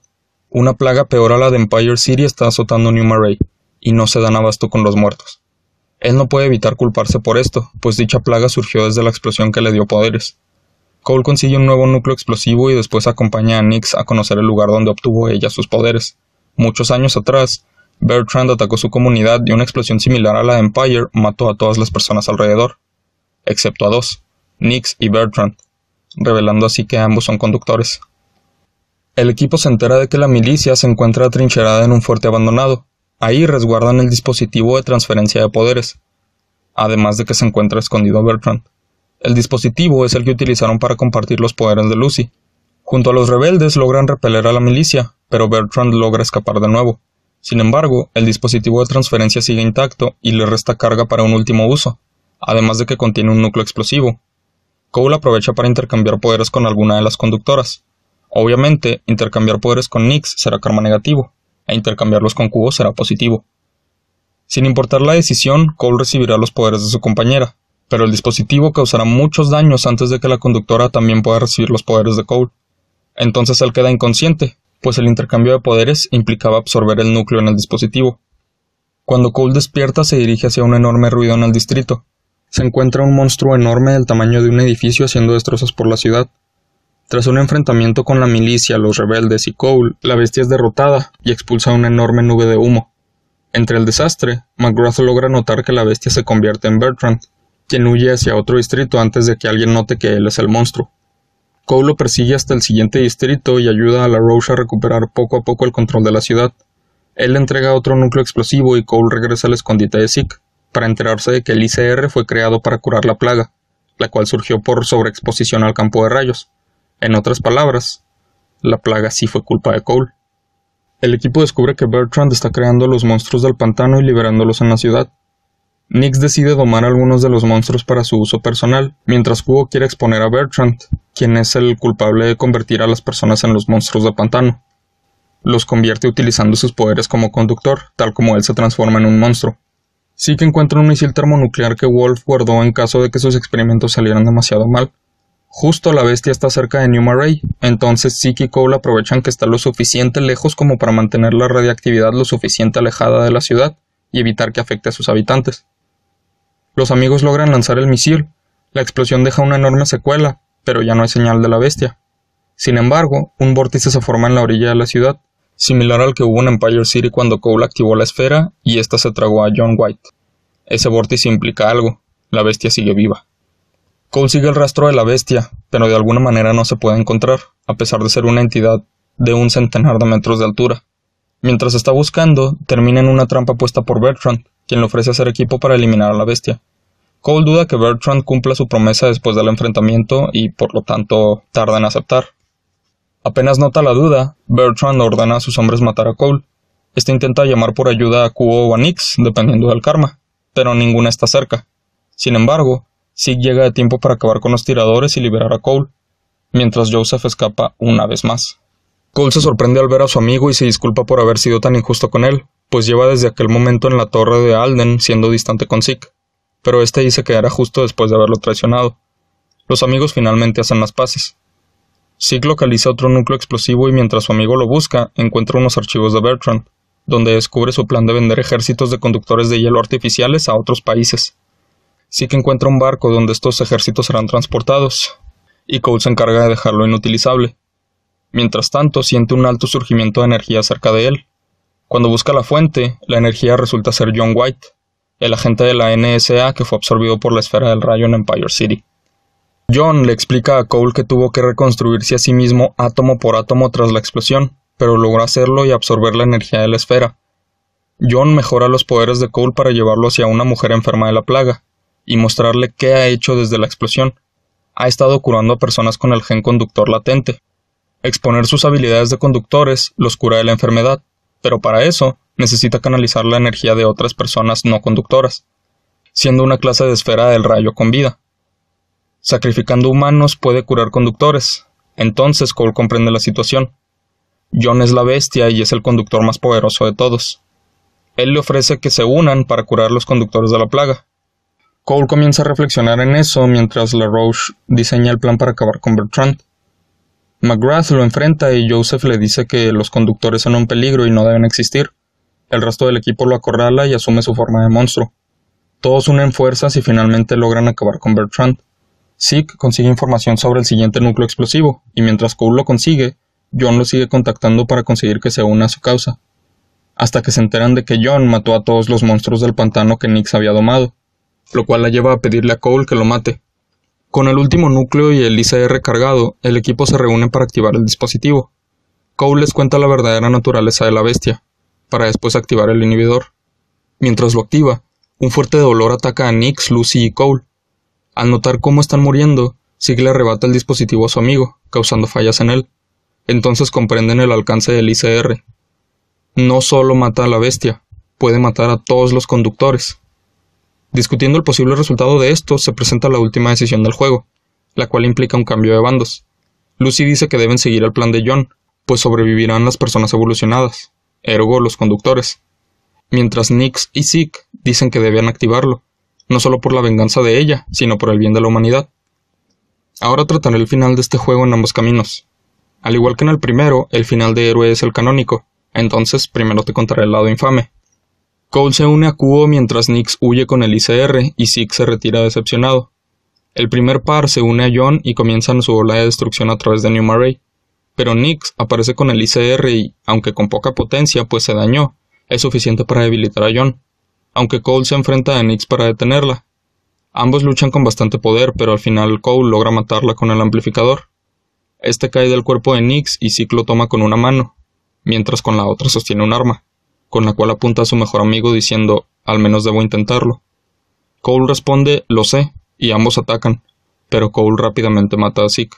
Una plaga peor a la de Empire City está azotando New Marais, y no se dan abasto con los muertos. Él no puede evitar culparse por esto, pues dicha plaga surgió desde la explosión que le dio poderes. Cole consigue un nuevo núcleo explosivo y después acompaña a Nix a conocer el lugar donde obtuvo ella sus poderes. Muchos años atrás, Bertrand atacó su comunidad y una explosión similar a la de Empire mató a todas las personas alrededor, excepto a dos, Nix y Bertrand, revelando así que ambos son conductores. El equipo se entera de que la milicia se encuentra atrincherada en un fuerte abandonado. Ahí resguardan el dispositivo de transferencia de poderes, además de que se encuentra escondido Bertrand. El dispositivo es el que utilizaron para compartir los poderes de Lucy. Junto a los rebeldes logran repeler a la milicia, pero Bertrand logra escapar de nuevo. Sin embargo, el dispositivo de transferencia sigue intacto y le resta carga para un último uso, además de que contiene un núcleo explosivo. Cole aprovecha para intercambiar poderes con alguna de las conductoras. Obviamente, intercambiar poderes con Nix será karma negativo, e intercambiarlos con Cubo será positivo. Sin importar la decisión, Cole recibirá los poderes de su compañera, pero el dispositivo causará muchos daños antes de que la conductora también pueda recibir los poderes de Cole. Entonces él queda inconsciente, pues el intercambio de poderes implicaba absorber el núcleo en el dispositivo. Cuando Cole despierta se dirige hacia un enorme ruido en el distrito. Se encuentra un monstruo enorme del tamaño de un edificio haciendo destrozos por la ciudad. Tras un enfrentamiento con la milicia, los rebeldes y Cole, la bestia es derrotada y expulsa una enorme nube de humo. Entre el desastre, McGrath logra notar que la bestia se convierte en Bertrand, quien huye hacia otro distrito antes de que alguien note que él es el monstruo. Cole lo persigue hasta el siguiente distrito y ayuda a la Roche a recuperar poco a poco el control de la ciudad. Él le entrega otro núcleo explosivo y Cole regresa al escondite de Zeke, para enterarse de que el ICR fue creado para curar la plaga, la cual surgió por sobreexposición al campo de rayos. En otras palabras, la plaga sí fue culpa de Cole. El equipo descubre que Bertrand está creando los monstruos del pantano y liberándolos en la ciudad. Nix decide domar algunos de los monstruos para su uso personal, mientras Cubo quiere exponer a Bertrand, quien es el culpable de convertir a las personas en los monstruos de pantano. Los convierte utilizando sus poderes como conductor, tal como él se transforma en un monstruo. Sí que encuentra un misil termonuclear que Wolf guardó en caso de que sus experimentos salieran demasiado mal. Justo la bestia está cerca de New Marais, entonces Zeke y Cole aprovechan que está lo suficiente lejos como para mantener la radiactividad lo suficiente alejada de la ciudad y evitar que afecte a sus habitantes. Los amigos logran lanzar el misil. La explosión deja una enorme secuela, pero ya no hay señal de la bestia. Sin embargo, un vórtice se forma en la orilla de la ciudad, similar al que hubo en Empire City cuando Cole activó la esfera y ésta se tragó a John White. Ese vórtice implica algo. La bestia sigue viva. Cole sigue el rastro de la bestia, pero de alguna manera no se puede encontrar, a pesar de ser una entidad de un centenar de metros de altura. Mientras está buscando, termina en una trampa puesta por Bertrand, quien le ofrece hacer equipo para eliminar a la bestia. Cole duda que Bertrand cumpla su promesa después del enfrentamiento y por lo tanto tarda en aceptar. Apenas nota la duda, Bertrand ordena a sus hombres matar a Cole. Este intenta llamar por ayuda a Kuo o a Nix, dependiendo del karma, pero ninguna está cerca. Sin embargo, Sig llega de tiempo para acabar con los tiradores y liberar a Cole, mientras Joseph escapa una vez más. Cole se sorprende al ver a su amigo y se disculpa por haber sido tan injusto con él, pues lleva desde aquel momento en la torre de Alden siendo distante con Zeke, pero este dice que era justo después de haberlo traicionado. Los amigos finalmente hacen las paces. Zeke localiza otro núcleo explosivo y mientras su amigo lo busca, encuentra unos archivos de Bertrand, donde descubre su plan de vender ejércitos de conductores de hielo artificiales a otros países. Zeke encuentra un barco donde estos ejércitos serán transportados, y Cole se encarga de dejarlo inutilizable. Mientras tanto, siente un alto surgimiento de energía cerca de él, cuando busca la fuente, la energía resulta ser John White, el agente de la NSA que fue absorbido por la esfera del rayo en Empire City. John le explica a Cole que tuvo que reconstruirse a sí mismo átomo por átomo tras la explosión, pero logró hacerlo y absorber la energía de la esfera. John mejora los poderes de Cole para llevarlo hacia una mujer enferma de la plaga, y mostrarle qué ha hecho desde la explosión. Ha estado curando a personas con el gen conductor latente. Exponer sus habilidades de conductores los cura de la enfermedad, pero para eso necesita canalizar la energía de otras personas no conductoras, siendo una clase de esfera del rayo con vida. Sacrificando humanos puede curar conductores. Entonces Cole comprende la situación. John es la bestia y es el conductor más poderoso de todos. Él le ofrece que se unan para curar los conductores de la plaga. Cole comienza a reflexionar en eso mientras LaRoche diseña el plan para acabar con Bertrand. McGrath lo enfrenta y Joseph le dice que los conductores son un peligro y no deben existir. El resto del equipo lo acorrala y asume su forma de monstruo. Todos unen fuerzas y finalmente logran acabar con Bertrand. Zeke consigue información sobre el siguiente núcleo explosivo, y mientras Cole lo consigue, John lo sigue contactando para conseguir que se una a su causa, hasta que se enteran de que John mató a todos los monstruos del pantano que Nix había domado, lo cual la lleva a pedirle a Cole que lo mate. Con el último núcleo y el ICR cargado, el equipo se reúne para activar el dispositivo. Cole les cuenta la verdadera naturaleza de la bestia, para después activar el inhibidor. Mientras lo activa, un fuerte dolor ataca a Nix, Lucy y Cole. Al notar cómo están muriendo, Sig le arrebata el dispositivo a su amigo, causando fallas en él. Entonces comprenden el alcance del ICR. No solo mata a la bestia, puede matar a todos los conductores. Discutiendo el posible resultado de esto, se presenta la última decisión del juego, la cual implica un cambio de bandos. Lucy dice que deben seguir el plan de John, pues sobrevivirán las personas evolucionadas, ergo los conductores. Mientras Nix y Zeke dicen que deben activarlo, no solo por la venganza de ella, sino por el bien de la humanidad. Ahora trataré el final de este juego en ambos caminos. Al igual que en el primero, el final de héroe es el canónico, entonces primero te contaré el lado infame. Cole se une a Kuo mientras Nix huye con el ICR y Zeke se retira decepcionado. El primer par se une a John y comienzan su ola de destrucción a través de New Marais. Pero Nix aparece con el ICR y, aunque con poca potencia, pues se dañó, es suficiente para debilitar a John. Aunque Cole se enfrenta a Nix para detenerla. Ambos luchan con bastante poder, pero al final Cole logra matarla con el amplificador. Este cae del cuerpo de Nix y Zeke lo toma con una mano, mientras con la otra sostiene un arma con la cual apunta a su mejor amigo diciendo al menos debo intentarlo. Cole responde lo sé, y ambos atacan, pero Cole rápidamente mata a Zeke.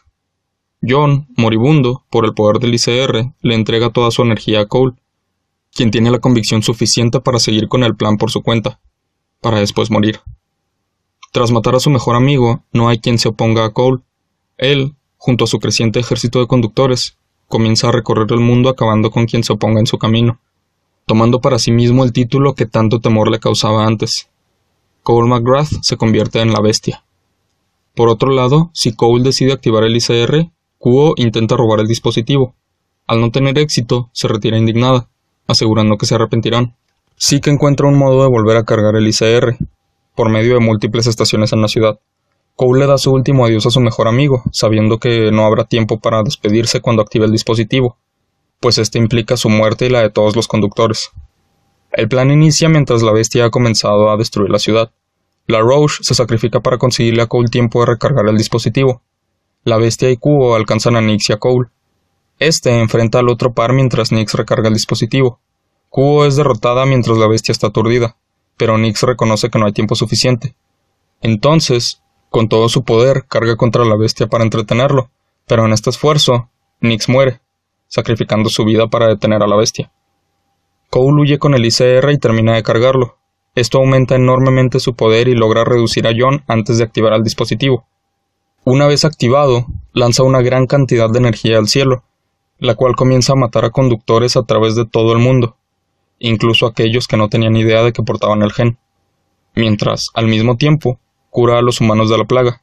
John, moribundo, por el poder del ICR, le entrega toda su energía a Cole, quien tiene la convicción suficiente para seguir con el plan por su cuenta, para después morir. Tras matar a su mejor amigo, no hay quien se oponga a Cole. Él, junto a su creciente ejército de conductores, comienza a recorrer el mundo acabando con quien se oponga en su camino tomando para sí mismo el título que tanto temor le causaba antes. Cole McGrath se convierte en la bestia. Por otro lado, si Cole decide activar el ICR, Kuo intenta robar el dispositivo. Al no tener éxito, se retira indignada, asegurando que se arrepentirán. Sí que encuentra un modo de volver a cargar el ICR, por medio de múltiples estaciones en la ciudad. Cole le da su último adiós a su mejor amigo, sabiendo que no habrá tiempo para despedirse cuando active el dispositivo, pues este implica su muerte y la de todos los conductores. El plan inicia mientras la bestia ha comenzado a destruir la ciudad. La Roche se sacrifica para conseguirle a Cole tiempo de recargar el dispositivo. La bestia y Kubo alcanzan a Nix y a Cole. Este enfrenta al otro par mientras Nix recarga el dispositivo. Kubo es derrotada mientras la bestia está aturdida, pero Nix reconoce que no hay tiempo suficiente. Entonces, con todo su poder, carga contra la bestia para entretenerlo, pero en este esfuerzo, Nix muere sacrificando su vida para detener a la bestia. Cole huye con el ICR y termina de cargarlo. Esto aumenta enormemente su poder y logra reducir a John antes de activar el dispositivo. Una vez activado, lanza una gran cantidad de energía al cielo, la cual comienza a matar a conductores a través de todo el mundo, incluso aquellos que no tenían idea de que portaban el gen, mientras, al mismo tiempo, cura a los humanos de la plaga.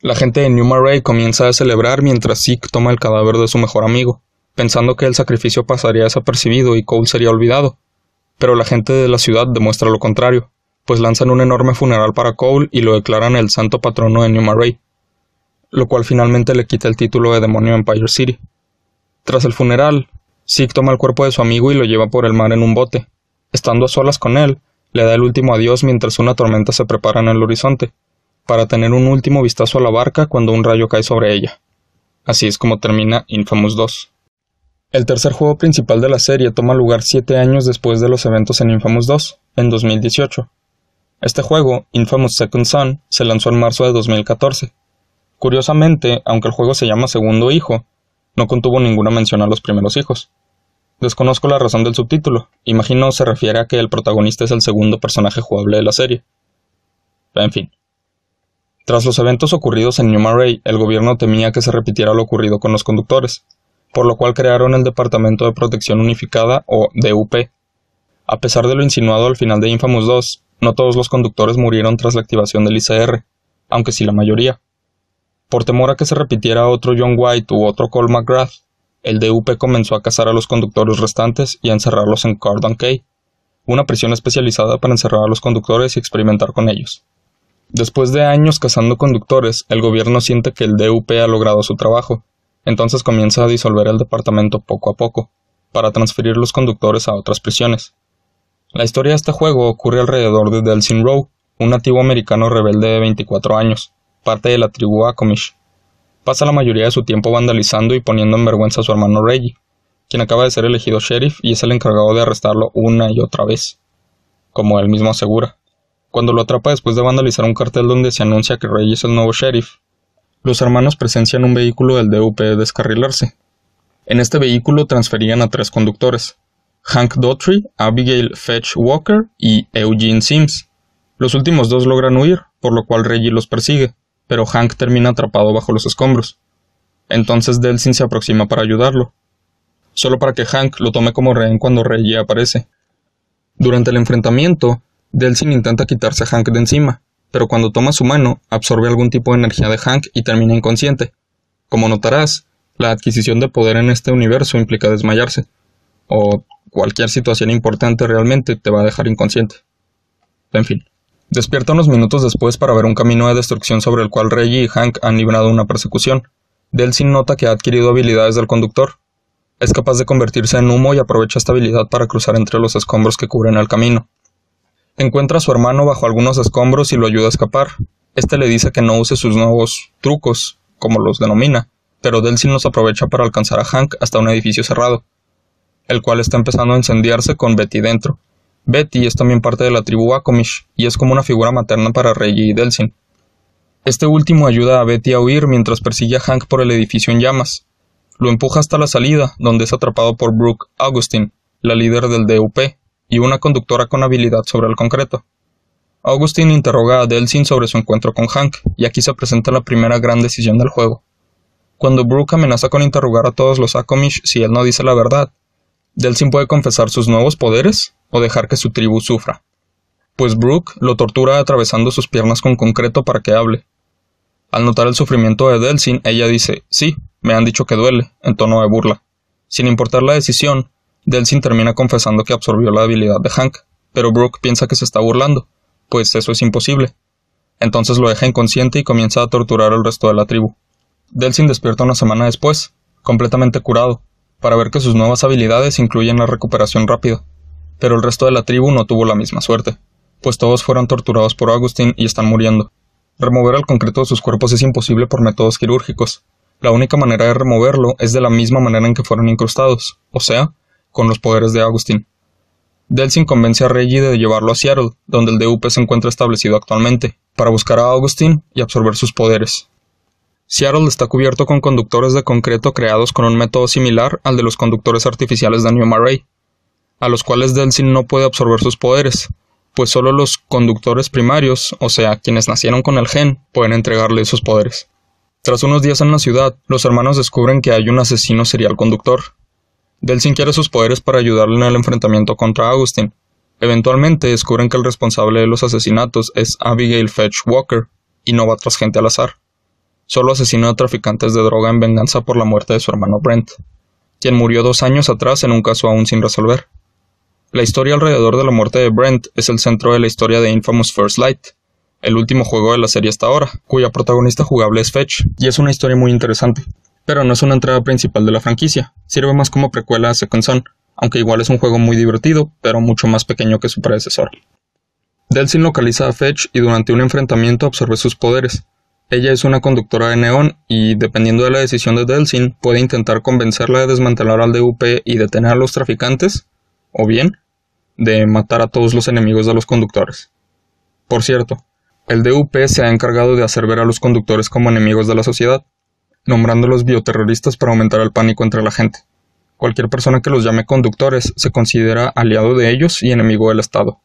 La gente de New Marais comienza a celebrar mientras Zeke toma el cadáver de su mejor amigo, pensando que el sacrificio pasaría desapercibido y Cole sería olvidado. Pero la gente de la ciudad demuestra lo contrario, pues lanzan un enorme funeral para Cole y lo declaran el santo patrono de New Marais, lo cual finalmente le quita el título de demonio Empire City. Tras el funeral, Zeke toma el cuerpo de su amigo y lo lleva por el mar en un bote. Estando a solas con él, le da el último adiós mientras una tormenta se prepara en el horizonte, para tener un último vistazo a la barca cuando un rayo cae sobre ella. Así es como termina Infamous 2. El tercer juego principal de la serie toma lugar siete años después de los eventos en Infamous 2, en 2018. Este juego, Infamous Second Son, se lanzó en marzo de 2014. Curiosamente, aunque el juego se llama Segundo Hijo, no contuvo ninguna mención a los primeros hijos. Desconozco la razón del subtítulo, imagino se refiere a que el protagonista es el segundo personaje jugable de la serie. En fin. Tras los eventos ocurridos en New Marais, el gobierno temía que se repitiera lo ocurrido con los conductores, por lo cual crearon el Departamento de Protección Unificada o DUP. A pesar de lo insinuado al final de Infamous 2, no todos los conductores murieron tras la activación del ICR, aunque sí la mayoría. Por temor a que se repitiera otro John White u otro Cole McGrath, el DUP comenzó a cazar a los conductores restantes y a encerrarlos en Cardon Cay, una prisión especializada para encerrar a los conductores y experimentar con ellos. Después de años cazando conductores, el gobierno siente que el DUP ha logrado su trabajo, entonces comienza a disolver el departamento poco a poco, para transferir los conductores a otras prisiones. La historia de este juego ocurre alrededor de Delsin Rowe, un nativo americano rebelde de 24 años, parte de la tribu Akomish. Pasa la mayoría de su tiempo vandalizando y poniendo en vergüenza a su hermano Reggie, quien acaba de ser elegido sheriff y es el encargado de arrestarlo una y otra vez, como él mismo asegura. Cuando lo atrapa después de vandalizar un cartel donde se anuncia que Reggie es el nuevo sheriff, los hermanos presencian un vehículo del DUP descarrilarse. En este vehículo transferían a tres conductores, Hank Daughtry, Abigail Fetch Walker y Eugene Sims. Los últimos dos logran huir, por lo cual Reggie los persigue, pero Hank termina atrapado bajo los escombros. Entonces Delsin se aproxima para ayudarlo, solo para que Hank lo tome como rehén cuando Reggie aparece. Durante el enfrentamiento, Delsin intenta quitarse a Hank de encima, pero cuando toma su mano, absorbe algún tipo de energía de Hank y termina inconsciente. Como notarás, la adquisición de poder en este universo implica desmayarse, o cualquier situación importante realmente te va a dejar inconsciente. En fin. Despierta unos minutos después para ver un camino de destrucción sobre el cual Reggie y Hank han librado una persecución. Delsin nota que ha adquirido habilidades del conductor, es capaz de convertirse en humo y aprovecha esta habilidad para cruzar entre los escombros que cubren el camino. Encuentra a su hermano bajo algunos escombros y lo ayuda a escapar. Este le dice que no use sus nuevos trucos, como los denomina, pero Delsin los aprovecha para alcanzar a Hank hasta un edificio cerrado, el cual está empezando a incendiarse con Betty dentro. Betty es también parte de la tribu Akomish y es como una figura materna para Reggie y Delsin. Este último ayuda a Betty a huir mientras persigue a Hank por el edificio en llamas. Lo empuja hasta la salida, donde es atrapado por Brooke Augustine, la líder del DUP, y una conductora con habilidad sobre el concreto. Augustine interroga a Delsin sobre su encuentro con Hank, y aquí se presenta la primera gran decisión del juego. Cuando Brooke amenaza con interrogar a todos los Akomish si él no dice la verdad, Delsin puede confesar sus nuevos poderes o dejar que su tribu sufra. Pues Brooke lo tortura atravesando sus piernas con concreto para que hable. Al notar el sufrimiento de Delsin, ella dice, sí, me han dicho que duele, en tono de burla. Sin importar la decisión, Delsin termina confesando que absorbió la habilidad de Hank, pero Brooke piensa que se está burlando, pues eso es imposible. Entonces lo deja inconsciente y comienza a torturar al resto de la tribu. Delsin despierta una semana después, completamente curado, para ver que sus nuevas habilidades incluyen la recuperación rápida. Pero el resto de la tribu no tuvo la misma suerte, pues todos fueron torturados por Augustin y están muriendo. Remover el concreto de sus cuerpos es imposible por métodos quirúrgicos, la única manera de removerlo es de la misma manera en que fueron incrustados, o sea, con los poderes de Agustín. Delsin convence a Reggie de llevarlo a Seattle, donde el DUP se encuentra establecido actualmente, para buscar a Augustin y absorber sus poderes. Seattle está cubierto con conductores de concreto creados con un método similar al de los conductores artificiales de New Marais, a los cuales Delsin no puede absorber sus poderes, pues solo los conductores primarios, o sea, quienes nacieron con el gen, pueden entregarle esos poderes. Tras unos días en la ciudad, los hermanos descubren que hay un asesino serial conductor. Delsin quiere sus poderes para ayudarle en el enfrentamiento contra Augustin. Eventualmente descubren que el responsable de los asesinatos es Abigail Fetch Walker, y no va tras gente al azar. Solo asesinó a traficantes de droga en venganza por la muerte de su hermano Brent, quien murió dos años atrás en un caso aún sin resolver. La historia alrededor de la muerte de Brent es el centro de la historia de Infamous First Light, el último juego de la serie hasta ahora, cuya protagonista jugable es Fetch, y es una historia muy interesante. Pero no es una entrada principal de la franquicia, sirve más como precuela a Second aunque igual es un juego muy divertido, pero mucho más pequeño que su predecesor. Delsin localiza a Fetch y durante un enfrentamiento absorbe sus poderes. Ella es una conductora de neón y, dependiendo de la decisión de Delsin, puede intentar convencerla de desmantelar al DUP y detener a los traficantes, o bien, de matar a todos los enemigos de los conductores. Por cierto, el DUP se ha encargado de hacer ver a los conductores como enemigos de la sociedad, nombrándolos bioterroristas para aumentar el pánico entre la gente. Cualquier persona que los llame conductores se considera aliado de ellos y enemigo del Estado.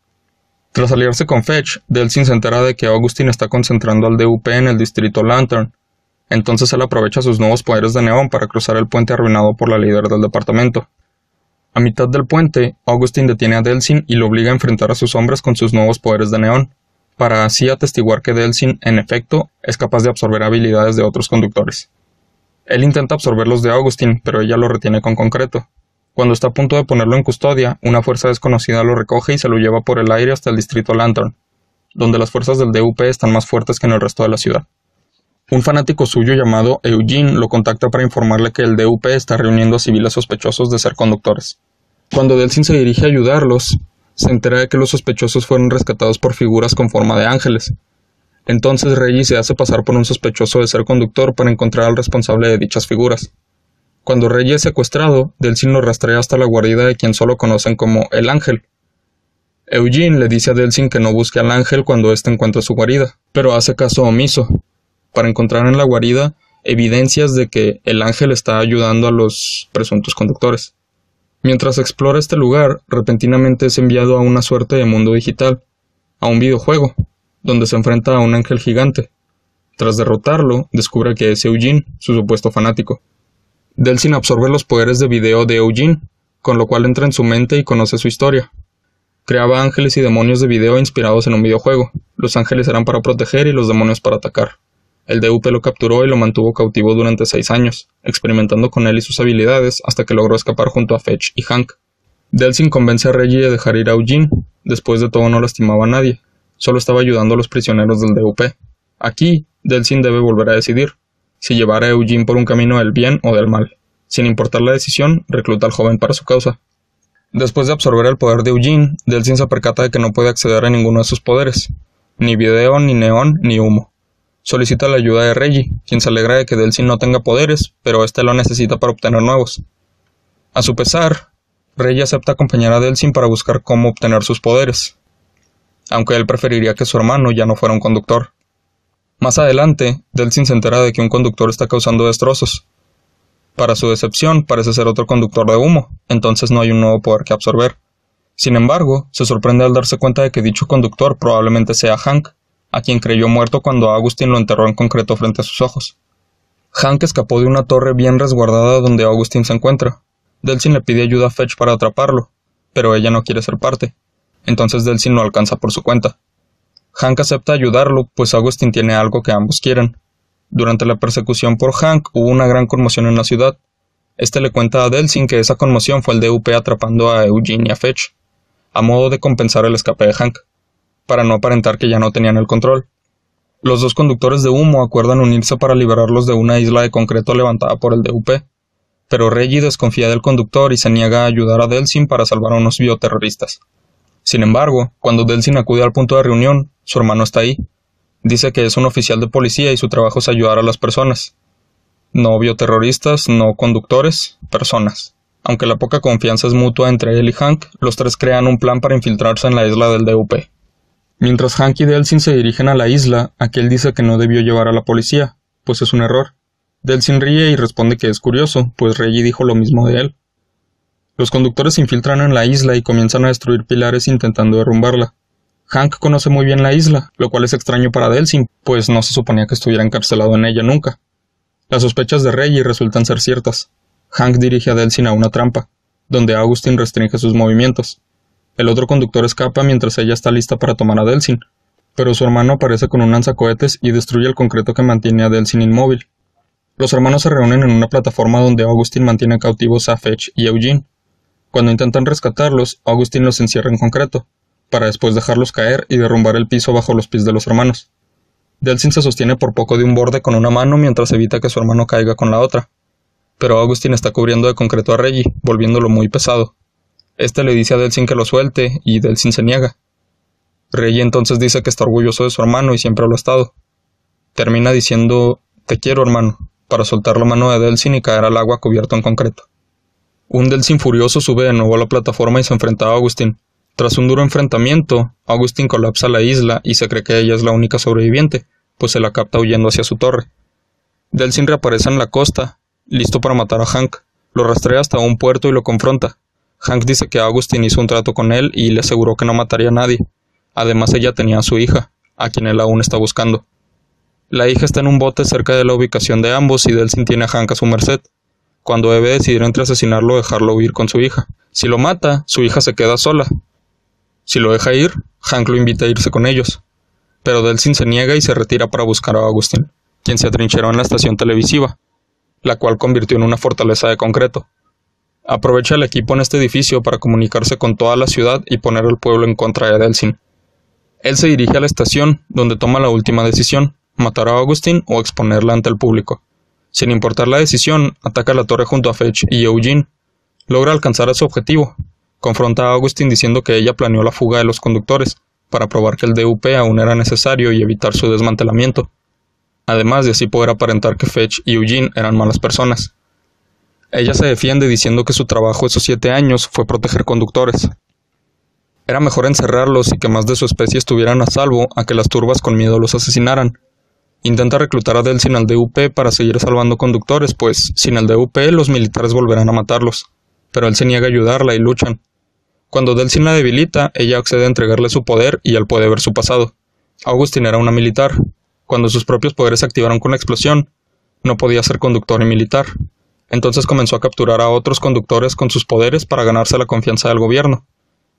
Tras aliarse con Fetch, Delsin se entera de que Augustin está concentrando al DUP en el distrito Lantern. Entonces él aprovecha sus nuevos poderes de neón para cruzar el puente arruinado por la líder del departamento. A mitad del puente, Augustin detiene a Delsin y lo obliga a enfrentar a sus hombres con sus nuevos poderes de neón para así atestiguar que Delsin, en efecto, es capaz de absorber habilidades de otros conductores. Él intenta absorber los de Augustin, pero ella lo retiene con concreto. Cuando está a punto de ponerlo en custodia, una fuerza desconocida lo recoge y se lo lleva por el aire hasta el distrito Lantern. donde las fuerzas del DUP están más fuertes que en el resto de la ciudad. Un fanático suyo llamado Eugene lo contacta para informarle que el DUP está reuniendo a civiles sospechosos de ser conductores. Cuando Delsin se dirige a ayudarlos, se entera de que los sospechosos fueron rescatados por figuras con forma de ángeles. Entonces Reggie se hace pasar por un sospechoso de ser conductor para encontrar al responsable de dichas figuras. Cuando Reggie es secuestrado, Delsin lo rastrea hasta la guarida de quien solo conocen como el ángel. Eugene le dice a Delsin que no busque al ángel cuando éste encuentra su guarida, pero hace caso omiso, para encontrar en la guarida evidencias de que el ángel está ayudando a los presuntos conductores. Mientras explora este lugar, repentinamente es enviado a una suerte de mundo digital, a un videojuego, donde se enfrenta a un ángel gigante. Tras derrotarlo, descubre que es Eugene, su supuesto fanático. Delsin absorbe los poderes de video de Eugene, con lo cual entra en su mente y conoce su historia. Creaba ángeles y demonios de video inspirados en un videojuego. Los ángeles eran para proteger y los demonios para atacar. El DUP lo capturó y lo mantuvo cautivo durante seis años, experimentando con él y sus habilidades hasta que logró escapar junto a Fetch y Hank. Delsin convence a Reggie de dejar ir a Eugene. Después de todo no lastimaba a nadie, solo estaba ayudando a los prisioneros del DUP. Aquí, Delsin debe volver a decidir si llevar a Eugene por un camino del bien o del mal. Sin importar la decisión, recluta al joven para su causa. Después de absorber el poder de Eugene, Delsin se percata de que no puede acceder a ninguno de sus poderes, ni video, ni neón, ni humo solicita la ayuda de Reggie, quien se alegra de que Delsin no tenga poderes, pero éste lo necesita para obtener nuevos. A su pesar, Reggie acepta acompañar a Delsin para buscar cómo obtener sus poderes, aunque él preferiría que su hermano ya no fuera un conductor. Más adelante, Delsin se entera de que un conductor está causando destrozos. Para su decepción, parece ser otro conductor de humo, entonces no hay un nuevo poder que absorber. Sin embargo, se sorprende al darse cuenta de que dicho conductor probablemente sea Hank, a quien creyó muerto cuando Augustin lo enterró en concreto frente a sus ojos. Hank escapó de una torre bien resguardada donde Augustin se encuentra. Delsin le pide ayuda a Fetch para atraparlo, pero ella no quiere ser parte. Entonces Delsin lo alcanza por su cuenta. Hank acepta ayudarlo, pues Augustin tiene algo que ambos quieren. Durante la persecución por Hank hubo una gran conmoción en la ciudad. Este le cuenta a Delsin que esa conmoción fue el DUP atrapando a Eugene y a Fetch, a modo de compensar el escape de Hank para no aparentar que ya no tenían el control. Los dos conductores de humo acuerdan unirse para liberarlos de una isla de concreto levantada por el DUP, pero Reggie desconfía del conductor y se niega a ayudar a Delsin para salvar a unos bioterroristas. Sin embargo, cuando Delsin acude al punto de reunión, su hermano está ahí. Dice que es un oficial de policía y su trabajo es ayudar a las personas. No bioterroristas, no conductores, personas. Aunque la poca confianza es mutua entre él y Hank, los tres crean un plan para infiltrarse en la isla del DUP. Mientras Hank y Delsin se dirigen a la isla, aquel dice que no debió llevar a la policía, pues es un error. Delsin ríe y responde que es curioso, pues Reggie dijo lo mismo de él. Los conductores se infiltran en la isla y comienzan a destruir pilares intentando derrumbarla. Hank conoce muy bien la isla, lo cual es extraño para Delsin, pues no se suponía que estuviera encarcelado en ella nunca. Las sospechas de Reggie resultan ser ciertas. Hank dirige a Delsin a una trampa, donde Augustin restringe sus movimientos. El otro conductor escapa mientras ella está lista para tomar a Delsin, pero su hermano aparece con un lanzacohetes y destruye el concreto que mantiene a Delsin inmóvil. Los hermanos se reúnen en una plataforma donde Augustin mantiene cautivos a Fetch y Eugene. Cuando intentan rescatarlos, Augustin los encierra en concreto, para después dejarlos caer y derrumbar el piso bajo los pies de los hermanos. Delsin se sostiene por poco de un borde con una mano mientras evita que su hermano caiga con la otra. Pero Augustin está cubriendo de concreto a Reggie, volviéndolo muy pesado. Este le dice a Delsin que lo suelte, y Delsin se niega. Rey entonces dice que está orgulloso de su hermano y siempre lo ha estado. Termina diciendo Te quiero, hermano, para soltar la mano de Delsin y caer al agua cubierto en concreto. Un Delsin furioso sube de nuevo a la plataforma y se enfrenta a Agustín. Tras un duro enfrentamiento, Agustín colapsa la isla y se cree que ella es la única sobreviviente, pues se la capta huyendo hacia su torre. Delsin reaparece en la costa, listo para matar a Hank. Lo rastrea hasta un puerto y lo confronta, Hank dice que Augustin hizo un trato con él y le aseguró que no mataría a nadie. Además ella tenía a su hija, a quien él aún está buscando. La hija está en un bote cerca de la ubicación de ambos y Delsin tiene a Hank a su merced. Cuando debe decidir entre asesinarlo o dejarlo huir con su hija. Si lo mata, su hija se queda sola. Si lo deja ir, Hank lo invita a irse con ellos. Pero Delsin se niega y se retira para buscar a Augustin, quien se atrincheró en la estación televisiva, la cual convirtió en una fortaleza de concreto. Aprovecha el equipo en este edificio para comunicarse con toda la ciudad y poner al pueblo en contra de Delsin. Él se dirige a la estación, donde toma la última decisión, matar a Augustine o exponerla ante el público. Sin importar la decisión, ataca la torre junto a Fetch y Eugene. Logra alcanzar a su objetivo. Confronta a Augustine diciendo que ella planeó la fuga de los conductores, para probar que el DUP aún era necesario y evitar su desmantelamiento. Además de así poder aparentar que Fetch y Eugene eran malas personas. Ella se defiende diciendo que su trabajo esos siete años fue proteger conductores. Era mejor encerrarlos y que más de su especie estuvieran a salvo a que las turbas con miedo los asesinaran. Intenta reclutar a Delsin al DUP para seguir salvando conductores, pues sin el DUP los militares volverán a matarlos. Pero él se niega a ayudarla y luchan. Cuando Delsin la debilita, ella accede a entregarle su poder y él puede ver su pasado. Augustin era una militar. Cuando sus propios poderes se activaron con la explosión, no podía ser conductor y militar. Entonces comenzó a capturar a otros conductores con sus poderes para ganarse la confianza del gobierno.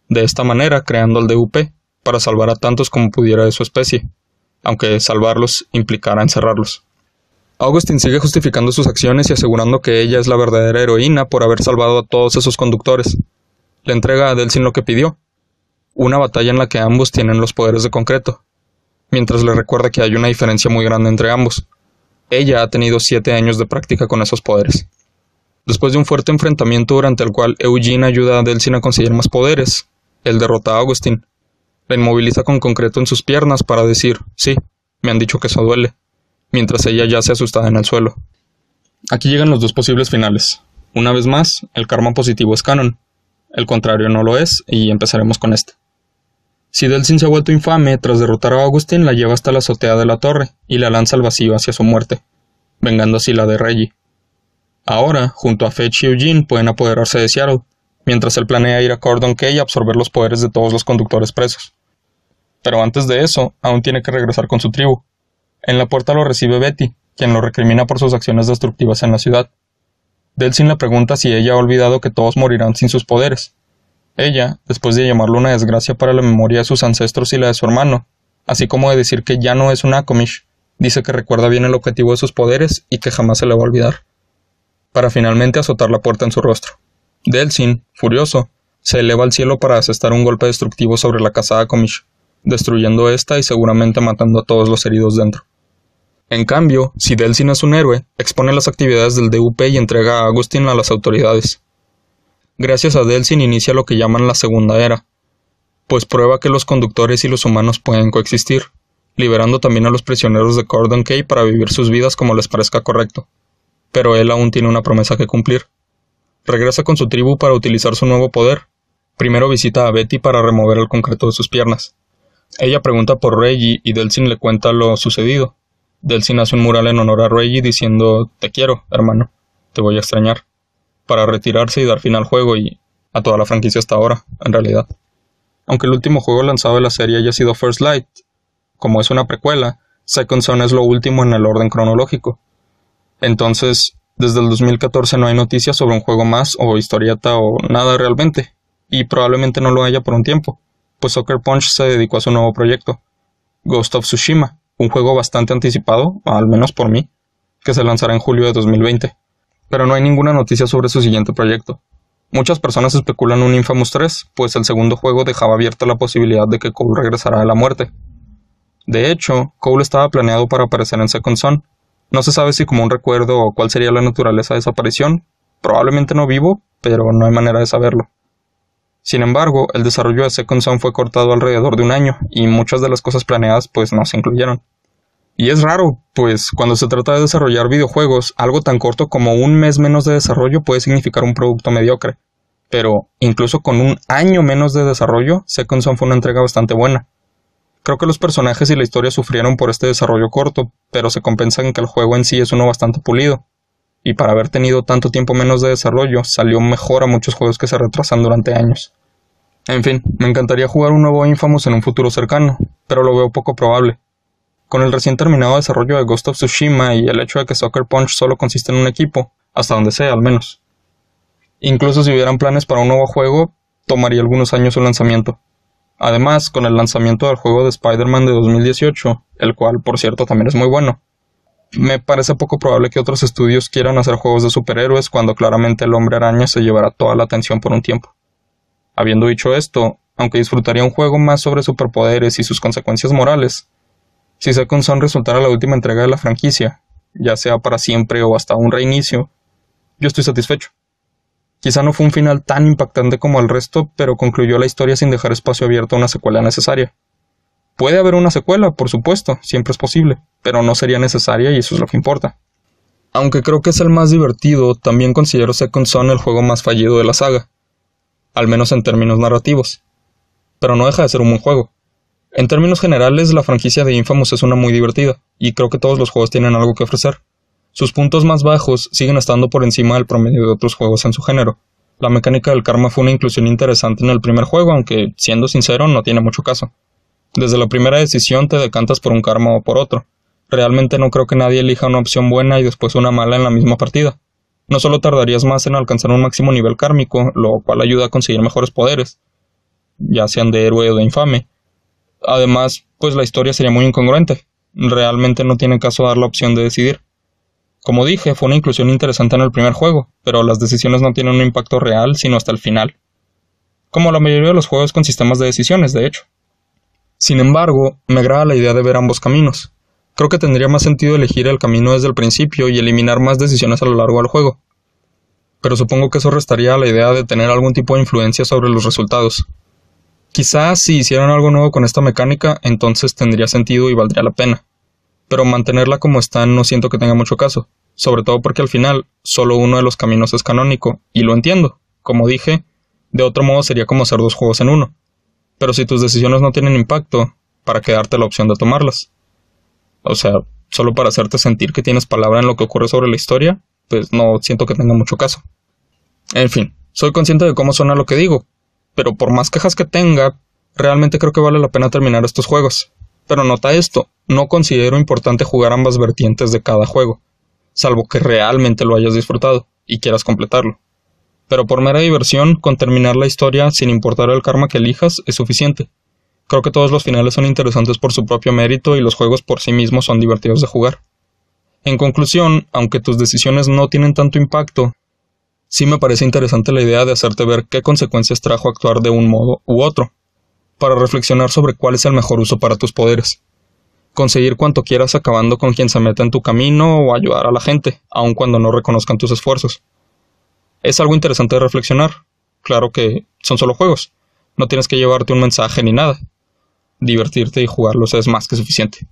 De esta manera, creando el DUP, para salvar a tantos como pudiera de su especie, aunque salvarlos implicara encerrarlos. Augustin sigue justificando sus acciones y asegurando que ella es la verdadera heroína por haber salvado a todos esos conductores. Le entrega a Delsin lo que pidió, una batalla en la que ambos tienen los poderes de concreto, mientras le recuerda que hay una diferencia muy grande entre ambos. Ella ha tenido siete años de práctica con esos poderes. Después de un fuerte enfrentamiento durante el cual Eugene ayuda a Delsin a conseguir más poderes, él derrota a Augustin. La inmoviliza con concreto en sus piernas para decir, sí, me han dicho que eso duele, mientras ella yace asustada en el suelo. Aquí llegan los dos posibles finales. Una vez más, el karma positivo es canon. El contrario no lo es, y empezaremos con este. Si Delsin se ha vuelto infame, tras derrotar a Augustin la lleva hasta la azotea de la torre y la lanza al vacío hacia su muerte, vengando así la de Reggie. Ahora, junto a Fetch y Eugene, pueden apoderarse de Seattle, mientras él planea ir a Cordon Key y absorber los poderes de todos los conductores presos. Pero antes de eso, aún tiene que regresar con su tribu. En la puerta lo recibe Betty, quien lo recrimina por sus acciones destructivas en la ciudad. Delsin le pregunta si ella ha olvidado que todos morirán sin sus poderes. Ella, después de llamarlo una desgracia para la memoria de sus ancestros y la de su hermano, así como de decir que ya no es un Akomish, dice que recuerda bien el objetivo de sus poderes y que jamás se le va a olvidar para finalmente azotar la puerta en su rostro. Delsin, furioso, se eleva al cielo para asestar un golpe destructivo sobre la casa Akomish, destruyendo esta y seguramente matando a todos los heridos dentro. En cambio, si Delsin es un héroe, expone las actividades del DUP y entrega a Agustin a las autoridades. Gracias a Delsin inicia lo que llaman la Segunda Era, pues prueba que los conductores y los humanos pueden coexistir, liberando también a los prisioneros de Cordon Key para vivir sus vidas como les parezca correcto pero él aún tiene una promesa que cumplir. Regresa con su tribu para utilizar su nuevo poder. Primero visita a Betty para remover el concreto de sus piernas. Ella pregunta por Reggie y Delsin le cuenta lo sucedido. Delsin hace un mural en honor a Reggie diciendo Te quiero, hermano, te voy a extrañar, para retirarse y dar fin al juego y a toda la franquicia hasta ahora, en realidad. Aunque el último juego lanzado de la serie haya sido First Light, como es una precuela, Second Son es lo último en el orden cronológico, entonces, desde el 2014 no hay noticias sobre un juego más o historieta o nada realmente, y probablemente no lo haya por un tiempo, pues Soccer Punch se dedicó a su nuevo proyecto, Ghost of Tsushima, un juego bastante anticipado, al menos por mí, que se lanzará en julio de 2020. Pero no hay ninguna noticia sobre su siguiente proyecto. Muchas personas especulan un Infamous 3, pues el segundo juego dejaba abierta la posibilidad de que Cole regresara a la muerte. De hecho, Cole estaba planeado para aparecer en Second Son, no se sabe si como un recuerdo o cuál sería la naturaleza de esa aparición. Probablemente no vivo, pero no hay manera de saberlo. Sin embargo, el desarrollo de Second Son fue cortado alrededor de un año, y muchas de las cosas planeadas pues no se incluyeron. Y es raro, pues cuando se trata de desarrollar videojuegos, algo tan corto como un mes menos de desarrollo puede significar un producto mediocre. Pero, incluso con un año menos de desarrollo, Second Son fue una entrega bastante buena. Creo que los personajes y la historia sufrieron por este desarrollo corto, pero se compensa en que el juego en sí es uno bastante pulido. Y para haber tenido tanto tiempo menos de desarrollo, salió mejor a muchos juegos que se retrasan durante años. En fin, me encantaría jugar un nuevo Infamous en un futuro cercano, pero lo veo poco probable. Con el recién terminado desarrollo de Ghost of Tsushima y el hecho de que Soccer Punch solo consiste en un equipo, hasta donde sea al menos. Incluso si hubieran planes para un nuevo juego, tomaría algunos años su lanzamiento. Además, con el lanzamiento del juego de Spider-Man de 2018, el cual por cierto también es muy bueno, me parece poco probable que otros estudios quieran hacer juegos de superhéroes cuando claramente el hombre araña se llevará toda la atención por un tiempo. Habiendo dicho esto, aunque disfrutaría un juego más sobre superpoderes y sus consecuencias morales, si Second Son resultara la última entrega de la franquicia, ya sea para siempre o hasta un reinicio, yo estoy satisfecho. Quizá no fue un final tan impactante como el resto, pero concluyó la historia sin dejar espacio abierto a una secuela necesaria. Puede haber una secuela, por supuesto, siempre es posible, pero no sería necesaria y eso es lo que importa. Aunque creo que es el más divertido, también considero Second Son el juego más fallido de la saga, al menos en términos narrativos. Pero no deja de ser un buen juego. En términos generales, la franquicia de Infamous es una muy divertida, y creo que todos los juegos tienen algo que ofrecer. Sus puntos más bajos siguen estando por encima del promedio de otros juegos en su género. La mecánica del karma fue una inclusión interesante en el primer juego, aunque, siendo sincero, no tiene mucho caso. Desde la primera decisión te decantas por un karma o por otro. Realmente no creo que nadie elija una opción buena y después una mala en la misma partida. No solo tardarías más en alcanzar un máximo nivel kármico, lo cual ayuda a conseguir mejores poderes, ya sean de héroe o de infame. Además, pues la historia sería muy incongruente. Realmente no tiene caso dar la opción de decidir. Como dije, fue una inclusión interesante en el primer juego, pero las decisiones no tienen un impacto real sino hasta el final. Como la mayoría de los juegos con sistemas de decisiones, de hecho. Sin embargo, me agrada la idea de ver ambos caminos. Creo que tendría más sentido elegir el camino desde el principio y eliminar más decisiones a lo largo del juego. Pero supongo que eso restaría la idea de tener algún tipo de influencia sobre los resultados. Quizás si hicieran algo nuevo con esta mecánica, entonces tendría sentido y valdría la pena. Pero mantenerla como está no siento que tenga mucho caso, sobre todo porque al final solo uno de los caminos es canónico, y lo entiendo. Como dije, de otro modo sería como hacer dos juegos en uno pero si tus decisiones no tienen impacto, ¿para qué darte la opción de tomarlas? O sea, solo para hacerte sentir que tienes palabra en lo que ocurre sobre la historia, pues no siento que tenga mucho caso. En fin, soy consciente de cómo suena lo que digo, pero por más quejas que tenga, realmente creo que vale la pena terminar estos juegos. Pero nota esto, no considero importante jugar ambas vertientes de cada juego, salvo que realmente lo hayas disfrutado y quieras completarlo pero por mera diversión, con terminar la historia sin importar el karma que elijas, es suficiente. Creo que todos los finales son interesantes por su propio mérito y los juegos por sí mismos son divertidos de jugar. En conclusión, aunque tus decisiones no tienen tanto impacto, sí me parece interesante la idea de hacerte ver qué consecuencias trajo actuar de un modo u otro, para reflexionar sobre cuál es el mejor uso para tus poderes. Conseguir cuanto quieras acabando con quien se meta en tu camino o ayudar a la gente, aun cuando no reconozcan tus esfuerzos. Es algo interesante de reflexionar. Claro que son solo juegos. No tienes que llevarte un mensaje ni nada. Divertirte y jugarlos es más que suficiente.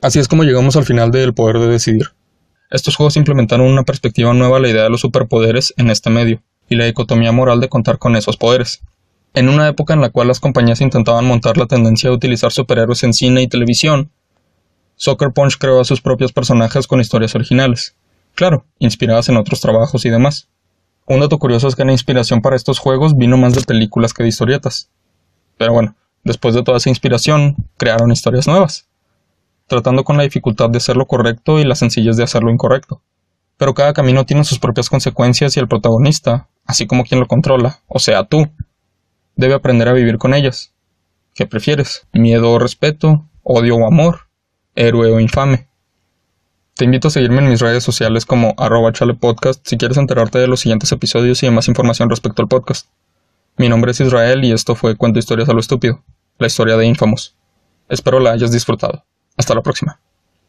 Así es como llegamos al final del poder de decidir. Estos juegos implementaron una perspectiva nueva a la idea de los superpoderes en este medio, y la dicotomía moral de contar con esos poderes. En una época en la cual las compañías intentaban montar la tendencia de utilizar superhéroes en cine y televisión, Soccer Punch creó a sus propios personajes con historias originales, claro, inspiradas en otros trabajos y demás. Un dato curioso es que la inspiración para estos juegos vino más de películas que de historietas. Pero bueno, después de toda esa inspiración, crearon historias nuevas, tratando con la dificultad de hacer lo correcto y la sencillez de hacer lo incorrecto. Pero cada camino tiene sus propias consecuencias y el protagonista, así como quien lo controla, o sea tú, debe aprender a vivir con ellas. ¿Qué prefieres? ¿Miedo o respeto? ¿Odio o amor? ¿Héroe o infame? Te invito a seguirme en mis redes sociales como arroba chalepodcast si quieres enterarte de los siguientes episodios y de más información respecto al podcast. Mi nombre es Israel y esto fue Cuento Historias a lo Estúpido, la historia de Infamous. Espero la hayas disfrutado. Hasta la próxima.